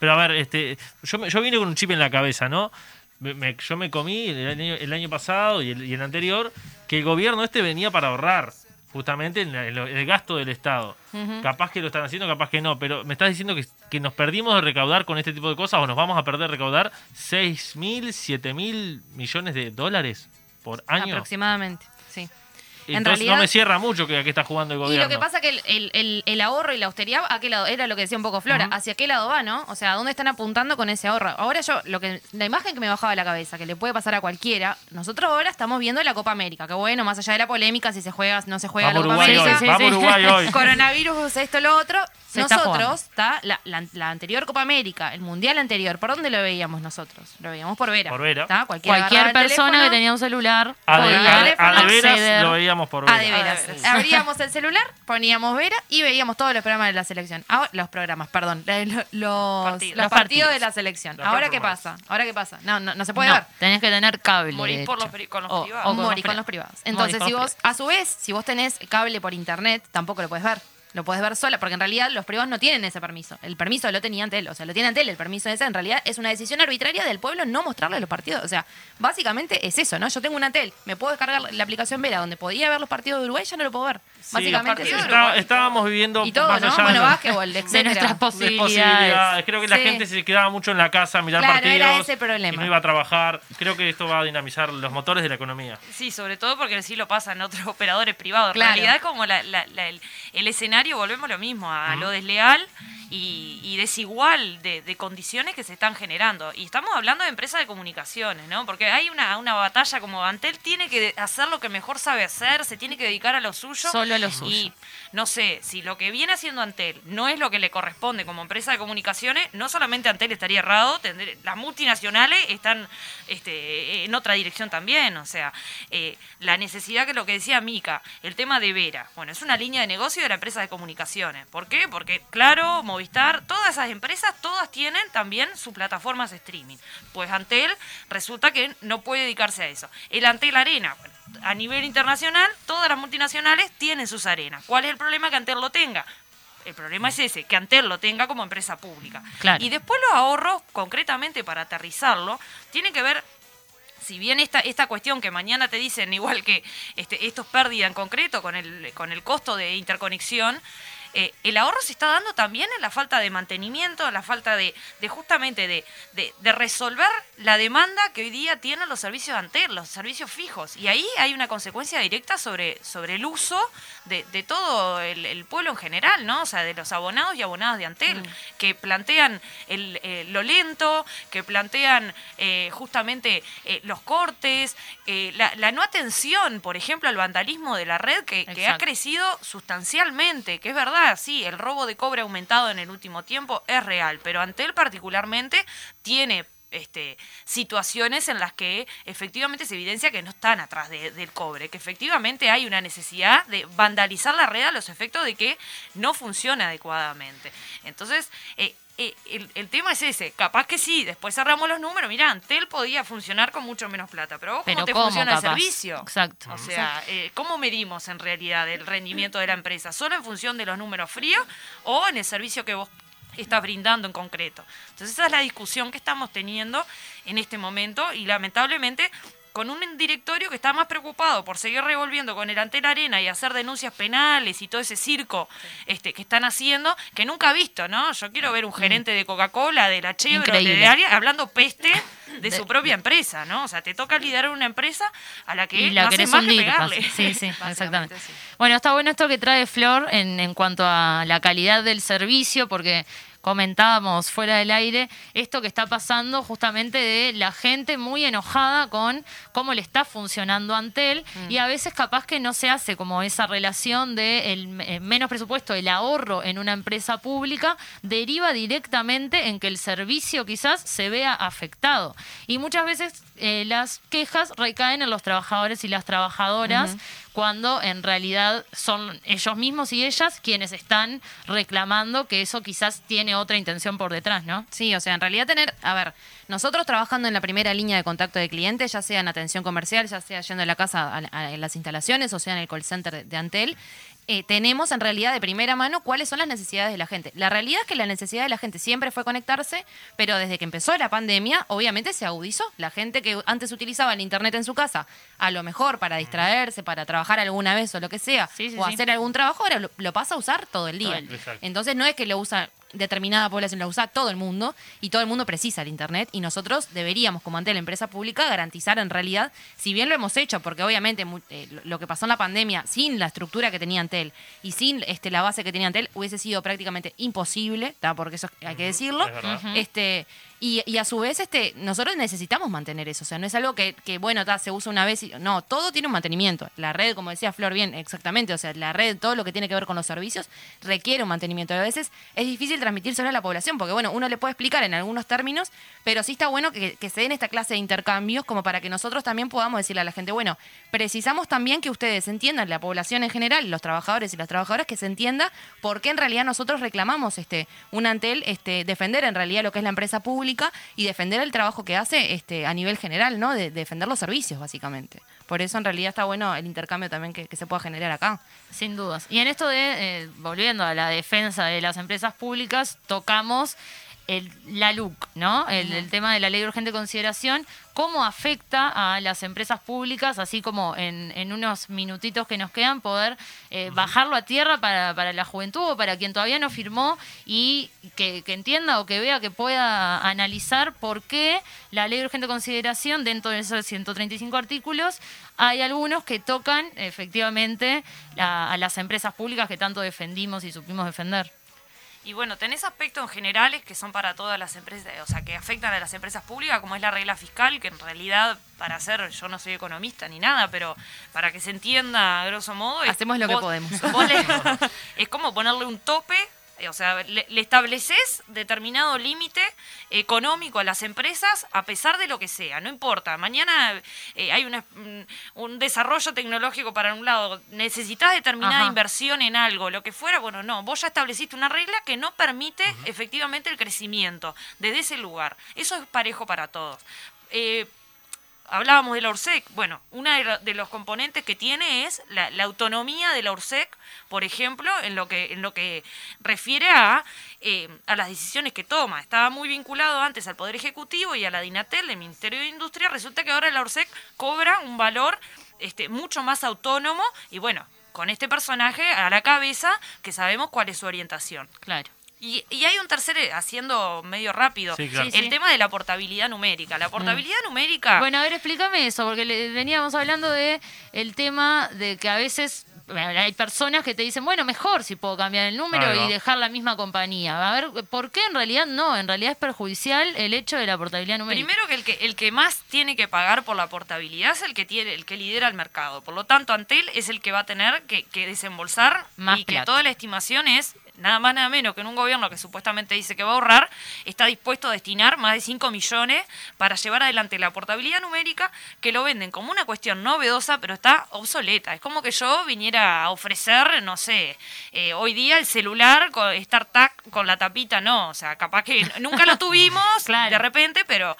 Pero a ver, este, yo, me- yo vine con un chip en la cabeza, ¿no? Me- yo me comí el año, el año pasado y el, y el anterior que el gobierno este venía para ahorrar justamente en, la- en lo- en el gasto del Estado. Capaz que lo están haciendo, capaz que no, pero me estás diciendo que, que nos perdimos de recaudar con este tipo de cosas o nos vamos a perder de recaudar 6 mil, 7 mil millones de dólares por año. Aproximadamente, sí. En Entonces realidad- no me cierra mucho que a qué está jugando el Y gobierno. lo que pasa que el, el- el- el ahorro y la austeridad, ¿a qué lado? Era lo que decía un poco Flora, ¿hacia qué lado va, no? O sea, ¿a dónde están apuntando con ese ahorro? Ahora yo, lo que la imagen que me bajaba de la cabeza, que le puede pasar a cualquiera, nosotros ahora estamos viendo la Copa América, que bueno, más allá de la polémica, si se juega, no se juega Vamos la Copa Uruguay América. hoy, vamos Uruguay hoy. Coronavirus, esto, lo otro. Se nosotros, está la, la- la anterior Copa América, el Mundial anterior, ¿por dónde lo veíamos nosotros? Lo veíamos por Vera. Por Vera. Cualquier persona teléfono, que tenía un celular A podía a de- a de veras acceder. lo veíamos por Ah, ver. de veras. Ah, de veras. Abríamos el celular, poníamos Vera y veíamos todos los programas de la selección. Ahora, los programas, perdón. Los, Partidos. los Los partidos partidos. de la selección. Ahora qué pasa. Ahora qué pasa. No, no, no se puede No, ver. tenés que tener cable. Morís por los con los O- privados. o con Morí con los privados. Entonces, si vos, a su vez, si vos tenés cable por internet, tampoco lo puedes ver. Lo puedes ver sola, porque en realidad los privados no tienen ese permiso. El permiso lo tenía Antel, o sea, lo tiene Antel, el permiso ese en realidad es una decisión arbitraria del pueblo no mostrarle los partidos. O sea, básicamente es eso, ¿no? Yo tengo un Antel, me puedo descargar la aplicación Vera, donde podía ver los partidos de Uruguay, ya no lo puedo ver. Sí, Básicamente eso. Está- estábamos viviendo Y todo, más ¿no? allá Bueno, de- básquetbol, de nuestras de posibilidades. posibilidades. Creo que la Sí. gente se quedaba mucho en la casa a mirar Claro, partidos. era ese el problema. Y no iba a trabajar. Creo que esto va a dinamizar los motores de la economía. Sí, sobre todo porque sí lo pasan otros operadores privados. En Claro. realidad es como la- la- la- el, el escenario, volvemos a lo mismo, a lo desleal y, y desigual de, de condiciones que se están generando. Y estamos hablando de empresas de comunicaciones, ¿no? Porque hay una, una batalla como Antel tiene que hacer lo que mejor sabe hacer, se tiene que dedicar a lo suyo. Solo a lo suyo. Y no sé, si lo que viene haciendo Antel no es lo que le corresponde como empresa de comunicaciones, no solamente Antel estaría errado, tendré- las multinacionales están este, en otra dirección también. O sea, eh, la necesidad que lo que decía Mica, el tema de Vera, bueno, es una línea de negocio de la empresa de comunicaciones. ¿Por qué? Porque, claro, Movistar, todas esas empresas, todas tienen también sus plataformas de streaming. Pues Antel resulta que no puede dedicarse a eso. El Antel Arena, bueno, a nivel internacional, todas las multinacionales tienen sus arenas. ¿Cuál es el problema que Antel lo tenga? El problema es ese, que Antel lo tenga como empresa pública. Claro. Y después los ahorros, concretamente para aterrizarlo, tienen que ver si bien esta, esta cuestión que mañana te dicen, igual que este, esto es pérdida en concreto con el, con el costo de interconexión, eh, el ahorro se está dando también en la falta de mantenimiento, en la falta de, de justamente de, de- de resolver la demanda que hoy día tienen los servicios de Antel, los servicios fijos. Y ahí hay una consecuencia directa sobre, sobre el uso de, todo el, el pueblo en general, ¿no? O sea, de los abonados y abonadas de Antel, que plantean el, eh, lo lento, que plantean eh, justamente los cortes, la, la no atención, por ejemplo, al vandalismo de la red, que, que ha crecido sustancialmente, que es verdad, sí, el robo de cobre aumentado en el último tiempo, es real, pero Antel particularmente tiene este, situaciones en las que efectivamente se evidencia que no están atrás de- del cobre, que efectivamente hay una necesidad de vandalizar la red a los efectos de que no funciona adecuadamente. Entonces, eh, eh, el, el tema es ese, capaz que sí, después cerramos los números, mira, Antel podía funcionar con mucho menos plata, pero vos Pero cómo te ¿cómo, funciona el servicio. Exacto. O sea, eh, ¿cómo medimos en realidad el rendimiento de la empresa? ¿Solo en función de los números fríos o en el servicio que vos estás brindando en concreto? Entonces esa es la discusión que estamos teniendo en este momento y lamentablemente con un directorio que está más preocupado por seguir revolviendo con el Antel Arena y hacer denuncias penales y todo ese circo este, que están haciendo, que nunca ha visto, ¿no? Yo quiero ver un gerente de Coca-Cola, de la Chevrolet, de área, hablando peste de, De- su propia empresa, ¿no? O sea, te toca liderar una empresa a la que y la no hace más que hundir. pegarle. Sí, sí, exactamente. Bueno, está bueno esto que trae Flor en, en cuanto a la calidad del servicio, porque comentábamos fuera del aire esto que está pasando justamente de la gente muy enojada con cómo le está funcionando Antel y a veces capaz que no se hace como esa relación de el eh, menos presupuesto, el ahorro en una empresa pública deriva directamente en que el servicio quizás se vea afectado. Y muchas veces eh, las quejas recaen en los trabajadores y las trabajadoras cuando en realidad son ellos mismos y ellas quienes están reclamando que eso quizás tiene otra intención por detrás, ¿no? Sí, o sea, en realidad tener, a ver, nosotros trabajando en la primera línea de contacto de clientes, ya sea en atención comercial, ya sea yendo a la casa a, a las instalaciones, o sea en el call center de, Antel, eh, tenemos en realidad de primera mano cuáles son las necesidades de la gente. La realidad es que la necesidad de la gente siempre fue conectarse, pero desde que empezó la pandemia, obviamente se agudizó. La gente que antes utilizaba el internet en su casa, a lo mejor para distraerse, para trabajar alguna vez o lo que sea, sí, o sí. hacer algún trabajo, ahora lo, lo pasa a usar todo el día. Todo el día. Exacto. Entonces no es que lo usa determinada población, lo usa todo el mundo y todo el mundo precisa el Internet y nosotros deberíamos, como ante la empresa pública, garantizar en realidad, si bien lo hemos hecho, porque obviamente eh, lo- que pasó en la pandemia, sin la estructura que tenía Antel y sin este, la base que tenía Antel, hubiese sido prácticamente imposible, ¿tá? porque eso hay que decirlo. Es este y, a su vez, este, nosotros necesitamos mantener eso. O sea, no es algo que, que, bueno, ta, se usa una vez y. No, todo tiene un mantenimiento. La red, como decía Flor bien, exactamente. O sea, la red, todo lo que tiene que ver con los servicios, requiere un mantenimiento. A veces es difícil transmitírselo a la población, porque bueno, uno le puede explicar en algunos términos, pero sí está bueno que, que se den esta clase de intercambios, como para que nosotros también podamos decirle a la gente, bueno, precisamos también que ustedes entiendan, la población en general, los trabajadores y las trabajadoras, que se entienda por qué en realidad nosotros reclamamos este un Antel, este, defender en realidad lo que es la empresa pública y defender el trabajo que hace este, a nivel general, ¿no? De, defender los servicios, básicamente. Por eso en realidad está bueno el intercambio también que, se pueda generar acá. Sin dudas. Y en esto de, eh, volviendo a la defensa de las empresas públicas, tocamos el, la LUC, ¿no? El, el tema de la ley de urgente consideración, cómo afecta a las empresas públicas, así como en, en unos minutitos que nos quedan, poder eh, bajarlo a tierra para, para la juventud o para quien todavía no firmó y que, que entienda o que vea que pueda analizar por qué la ley de urgente consideración, dentro de esos 135 artículos, hay algunos que tocan efectivamente a, a las empresas públicas que tanto defendimos y supimos defender. Y bueno, tenés aspectos generales que son para todas las empresas, o sea, que afectan a las empresas públicas, como es la regla fiscal, que en realidad, para hacer, yo no soy economista ni nada, pero para que se entienda a grosso modo... Hacemos lo que podemos. le- es como ponerle un tope, o sea, le, le estableces determinado límite económico a las empresas a pesar de lo que sea, no importa. Mañana eh, hay una, un, un desarrollo tecnológico para un lado, necesitas determinada Ajá. inversión en algo, lo que fuera, bueno, no, vos ya estableciste una regla que no permite efectivamente el crecimiento desde ese lugar. Eso es parejo para todos. Eh, hablábamos de la ORSEC. Bueno, uno de, lo- de los componentes que tiene es la, la autonomía de la ORSEC, por ejemplo, en lo que, en lo que refiere a, eh, a las decisiones que toma. Estaba muy vinculado antes al Poder Ejecutivo y a la DINATEL, del Ministerio de Industria. Resulta que ahora la ORSEC cobra un valor este, mucho más autónomo y bueno. con este personaje a la cabeza que sabemos cuál es su orientación. Claro. Y, y hay un tercer, eh, haciendo medio rápido, Sí, claro. Sí, el sí. tema de la portabilidad numérica. La portabilidad numérica... Bueno, a ver, explícame eso, porque le- veníamos hablando de el tema de que a veces bueno, hay personas que te dicen, bueno, mejor si puedo cambiar el número y dejar la misma compañía. A ver, ¿por qué en realidad no? En realidad es perjudicial el hecho de la portabilidad numérica. Primero que el que el que más tiene que pagar por la portabilidad es el que tiene el que lidera el mercado. Por lo tanto, Antel es el que va a tener que, que desembolsar Más y que toda la estimación es nada más nada menos que en un gobierno que supuestamente dice que va a ahorrar, está dispuesto a destinar más de 5 millones para llevar adelante la portabilidad numérica que lo venden como una cuestión novedosa, pero está obsoleta. Es como que yo viniera a ofrecer, no sé, eh, hoy día el celular con StarTAC con la tapita, no, o sea, capaz que nunca lo tuvimos Claro. de repente, pero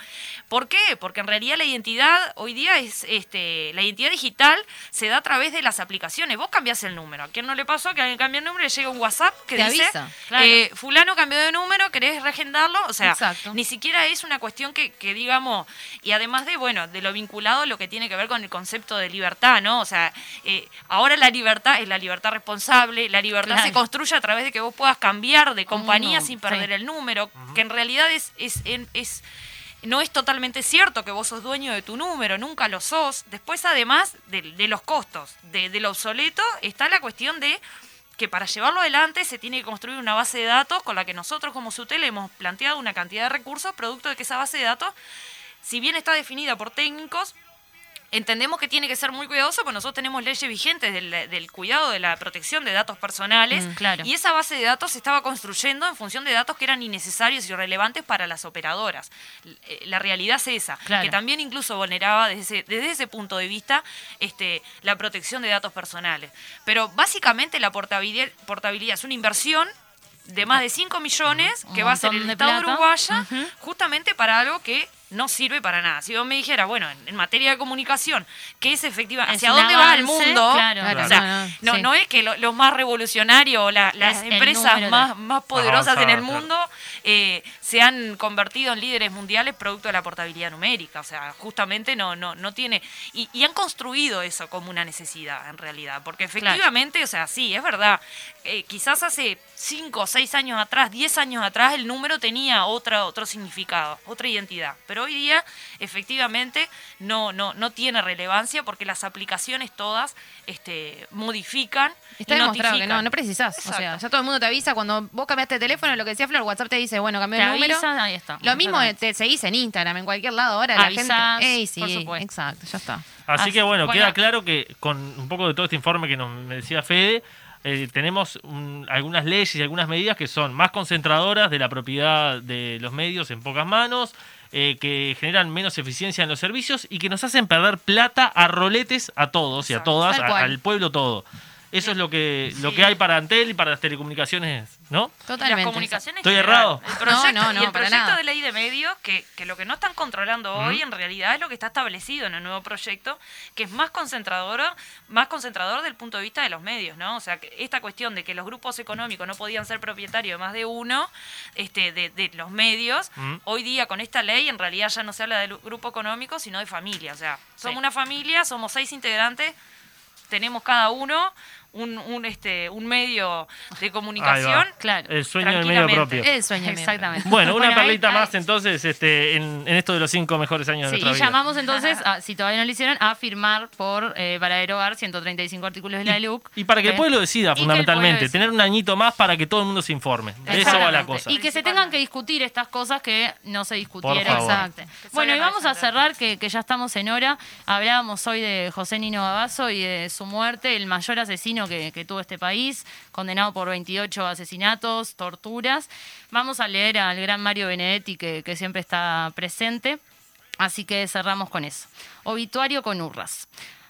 ¿por qué? Porque en realidad la identidad hoy día es este la identidad digital se da a través de las aplicaciones. Vos cambiás el número. ¿A quién no le pasó que alguien cambia el número y le llega un WhatsApp que Te dice avisa, claro. eh, fulano cambió de número, querés regendarlo? O sea, Exacto. ni siquiera es una cuestión que, que digamos, y además de, bueno, de lo vinculado a lo que tiene que ver con el concepto de libertad, ¿no? O sea, eh, ahora la libertad es la libertad responsable, la libertad Claro. se construye a través de que vos puedas cambiar de compañía no, sin perder sí. el número, que en realidad es, es, en- es no es totalmente cierto que vos sos dueño de tu número, nunca lo sos. Después, además de, de los costos, de, de lo obsoleto, está la cuestión de que para llevarlo adelante se tiene que construir una base de datos con la que nosotros como SUTEL hemos planteado una cantidad de recursos, producto de que esa base de datos, si bien está definida por técnicos, entendemos que tiene que ser muy cuidadoso, porque nosotros tenemos leyes vigentes del, del cuidado de la protección de datos personales, Mm, claro. y esa base de datos se estaba construyendo en función de datos que eran innecesarios y irrelevantes para las operadoras. Eh, La realidad es esa, Claro. que también incluso vulneraba desde ese, desde ese punto de vista este, la protección de datos personales. Pero básicamente la portabilidad, portabilidad es una inversión de más de 5 millones que va a ser el Estado plata. uruguaya justamente para algo que no sirve para nada. Si vos me dijeras, bueno, en, en materia de comunicación, ¿qué es efectiva? ¿Hacia dónde va el mundo? claro. O sea, Claro, no, no, no, sí. no es que lo- los más revolucionarios o la- las el empresas de- más, más poderosas en el mundo eh, se han convertido en líderes mundiales producto de la portabilidad numérica. O sea, justamente no, no, no tiene... Y, y han construido eso como una necesidad, en realidad. Porque efectivamente, o sea, sí, es verdad. eh, quizás hace 5 o 6 años atrás, 10 años atrás, el número tenía otra, otro significado, otra identidad. Pero hoy día, efectivamente, no, no, no tiene relevancia porque las aplicaciones todas este, modifican. Está y demostrado que no, no precisás. O sea, ya todo el mundo te avisa cuando vos cambiaste de teléfono, lo que decía Flor, WhatsApp te dice, bueno, cambié el número. avisan, ahí está. Lo mismo te seguís en Instagram, en cualquier lado ahora. La Avisás, gente. Ey, sí, por supuesto. exacto, ya está. Así Así- que bueno, bueno. queda claro que con un poco de todo este informe que nos me decía Fede, eh, tenemos un- algunas leyes y algunas medidas que son más concentradoras de la propiedad de los medios en pocas manos, eh, que generan menos eficiencia en los servicios y que nos hacen perder plata a roletes a todos y a todas, a- al pueblo todo. Eso es lo que, lo que hay para Antel y para las telecomunicaciones, ¿no? Totalmente. Las comunicaciones ¿Estoy general. errado? El proyecto, No, no, no, y el proyecto nada. de ley de medios, que, que lo que no están controlando hoy en realidad es lo que está establecido en el nuevo proyecto, que es más concentrador, más concentrador del punto de vista de los medios, ¿no? O sea, que esta cuestión de que los grupos económicos no podían ser propietarios de más de uno este, de, de los medios, hoy día con esta ley en realidad ya no se habla de grupo económico, sino de familia. O sea, somos Sí. una familia, somos seis integrantes, tenemos cada uno un, un, este, un medio de comunicación. Claro. El sueño del medio propio. El sueño. Exactamente. Bueno, una ahí- perlita ahí- más entonces este, en, en esto de los cinco mejores años de Sí, nuestra y vida. llamamos entonces, a- si todavía no lo hicieron, a firmar por eh, para derogar 135 artículos de la LUC. Y para que el ¿eh? pueblo decida, fundamentalmente. pueblo tener un añito más para que todo el mundo se informe. De eso va la cosa. Y que se tengan que discutir estas cosas que no se discutieron. Exacto. Bueno, y vamos a cerrar, que, que ya estamos en hora. Hablábamos hoy de José Nino Gabazo y de su muerte, el mayor asesino que, tuvo este país, condenado por 28 asesinatos, torturas. Vamos a leer al gran Mario Benedetti, que, que siempre está presente. Así que cerramos con eso. Obituario con urras.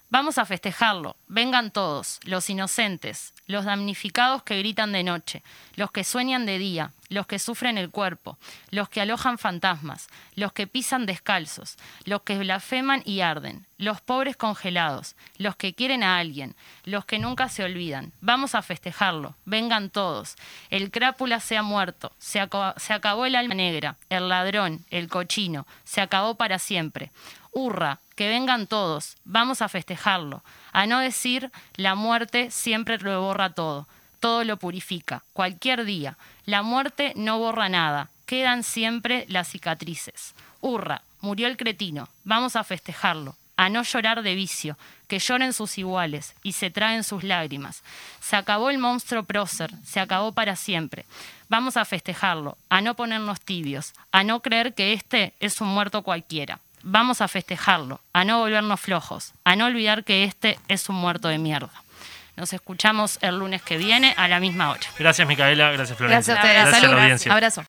Vamos a festejarlo. Vengan todos, los inocentes, los damnificados que gritan de noche, los que sueñan de día, los que sufren el cuerpo, los que alojan fantasmas, los que pisan descalzos, los que blasfeman y arden, los pobres congelados, los que quieren a alguien, los que nunca se olvidan. Vamos a festejarlo, vengan todos. El crápula se ha muerto, se, se acabó el alma negra, el ladrón, el cochino, se acabó para siempre. Hurra, que vengan todos, vamos a festejarlo. A no decir, la muerte siempre lo borra todo, todo lo purifica, cualquier día. La muerte no borra nada, quedan siempre las cicatrices. Hurra, murió el cretino, vamos a festejarlo. A no llorar de vicio, que lloren sus iguales y se traen sus lágrimas. Se acabó el monstruo prócer, se acabó para siempre. Vamos a festejarlo, a no ponernos tibios, a no creer que este es un muerto cualquiera. Vamos a festejarlo, a no volvernos flojos, a no olvidar que este es un muerto de mierda. Nos escuchamos el lunes que viene a la misma hora. Gracias, Micaela. Gracias, Florencia. Gracias a ustedes. Gracias a la Salud. audiencia. Abrazo.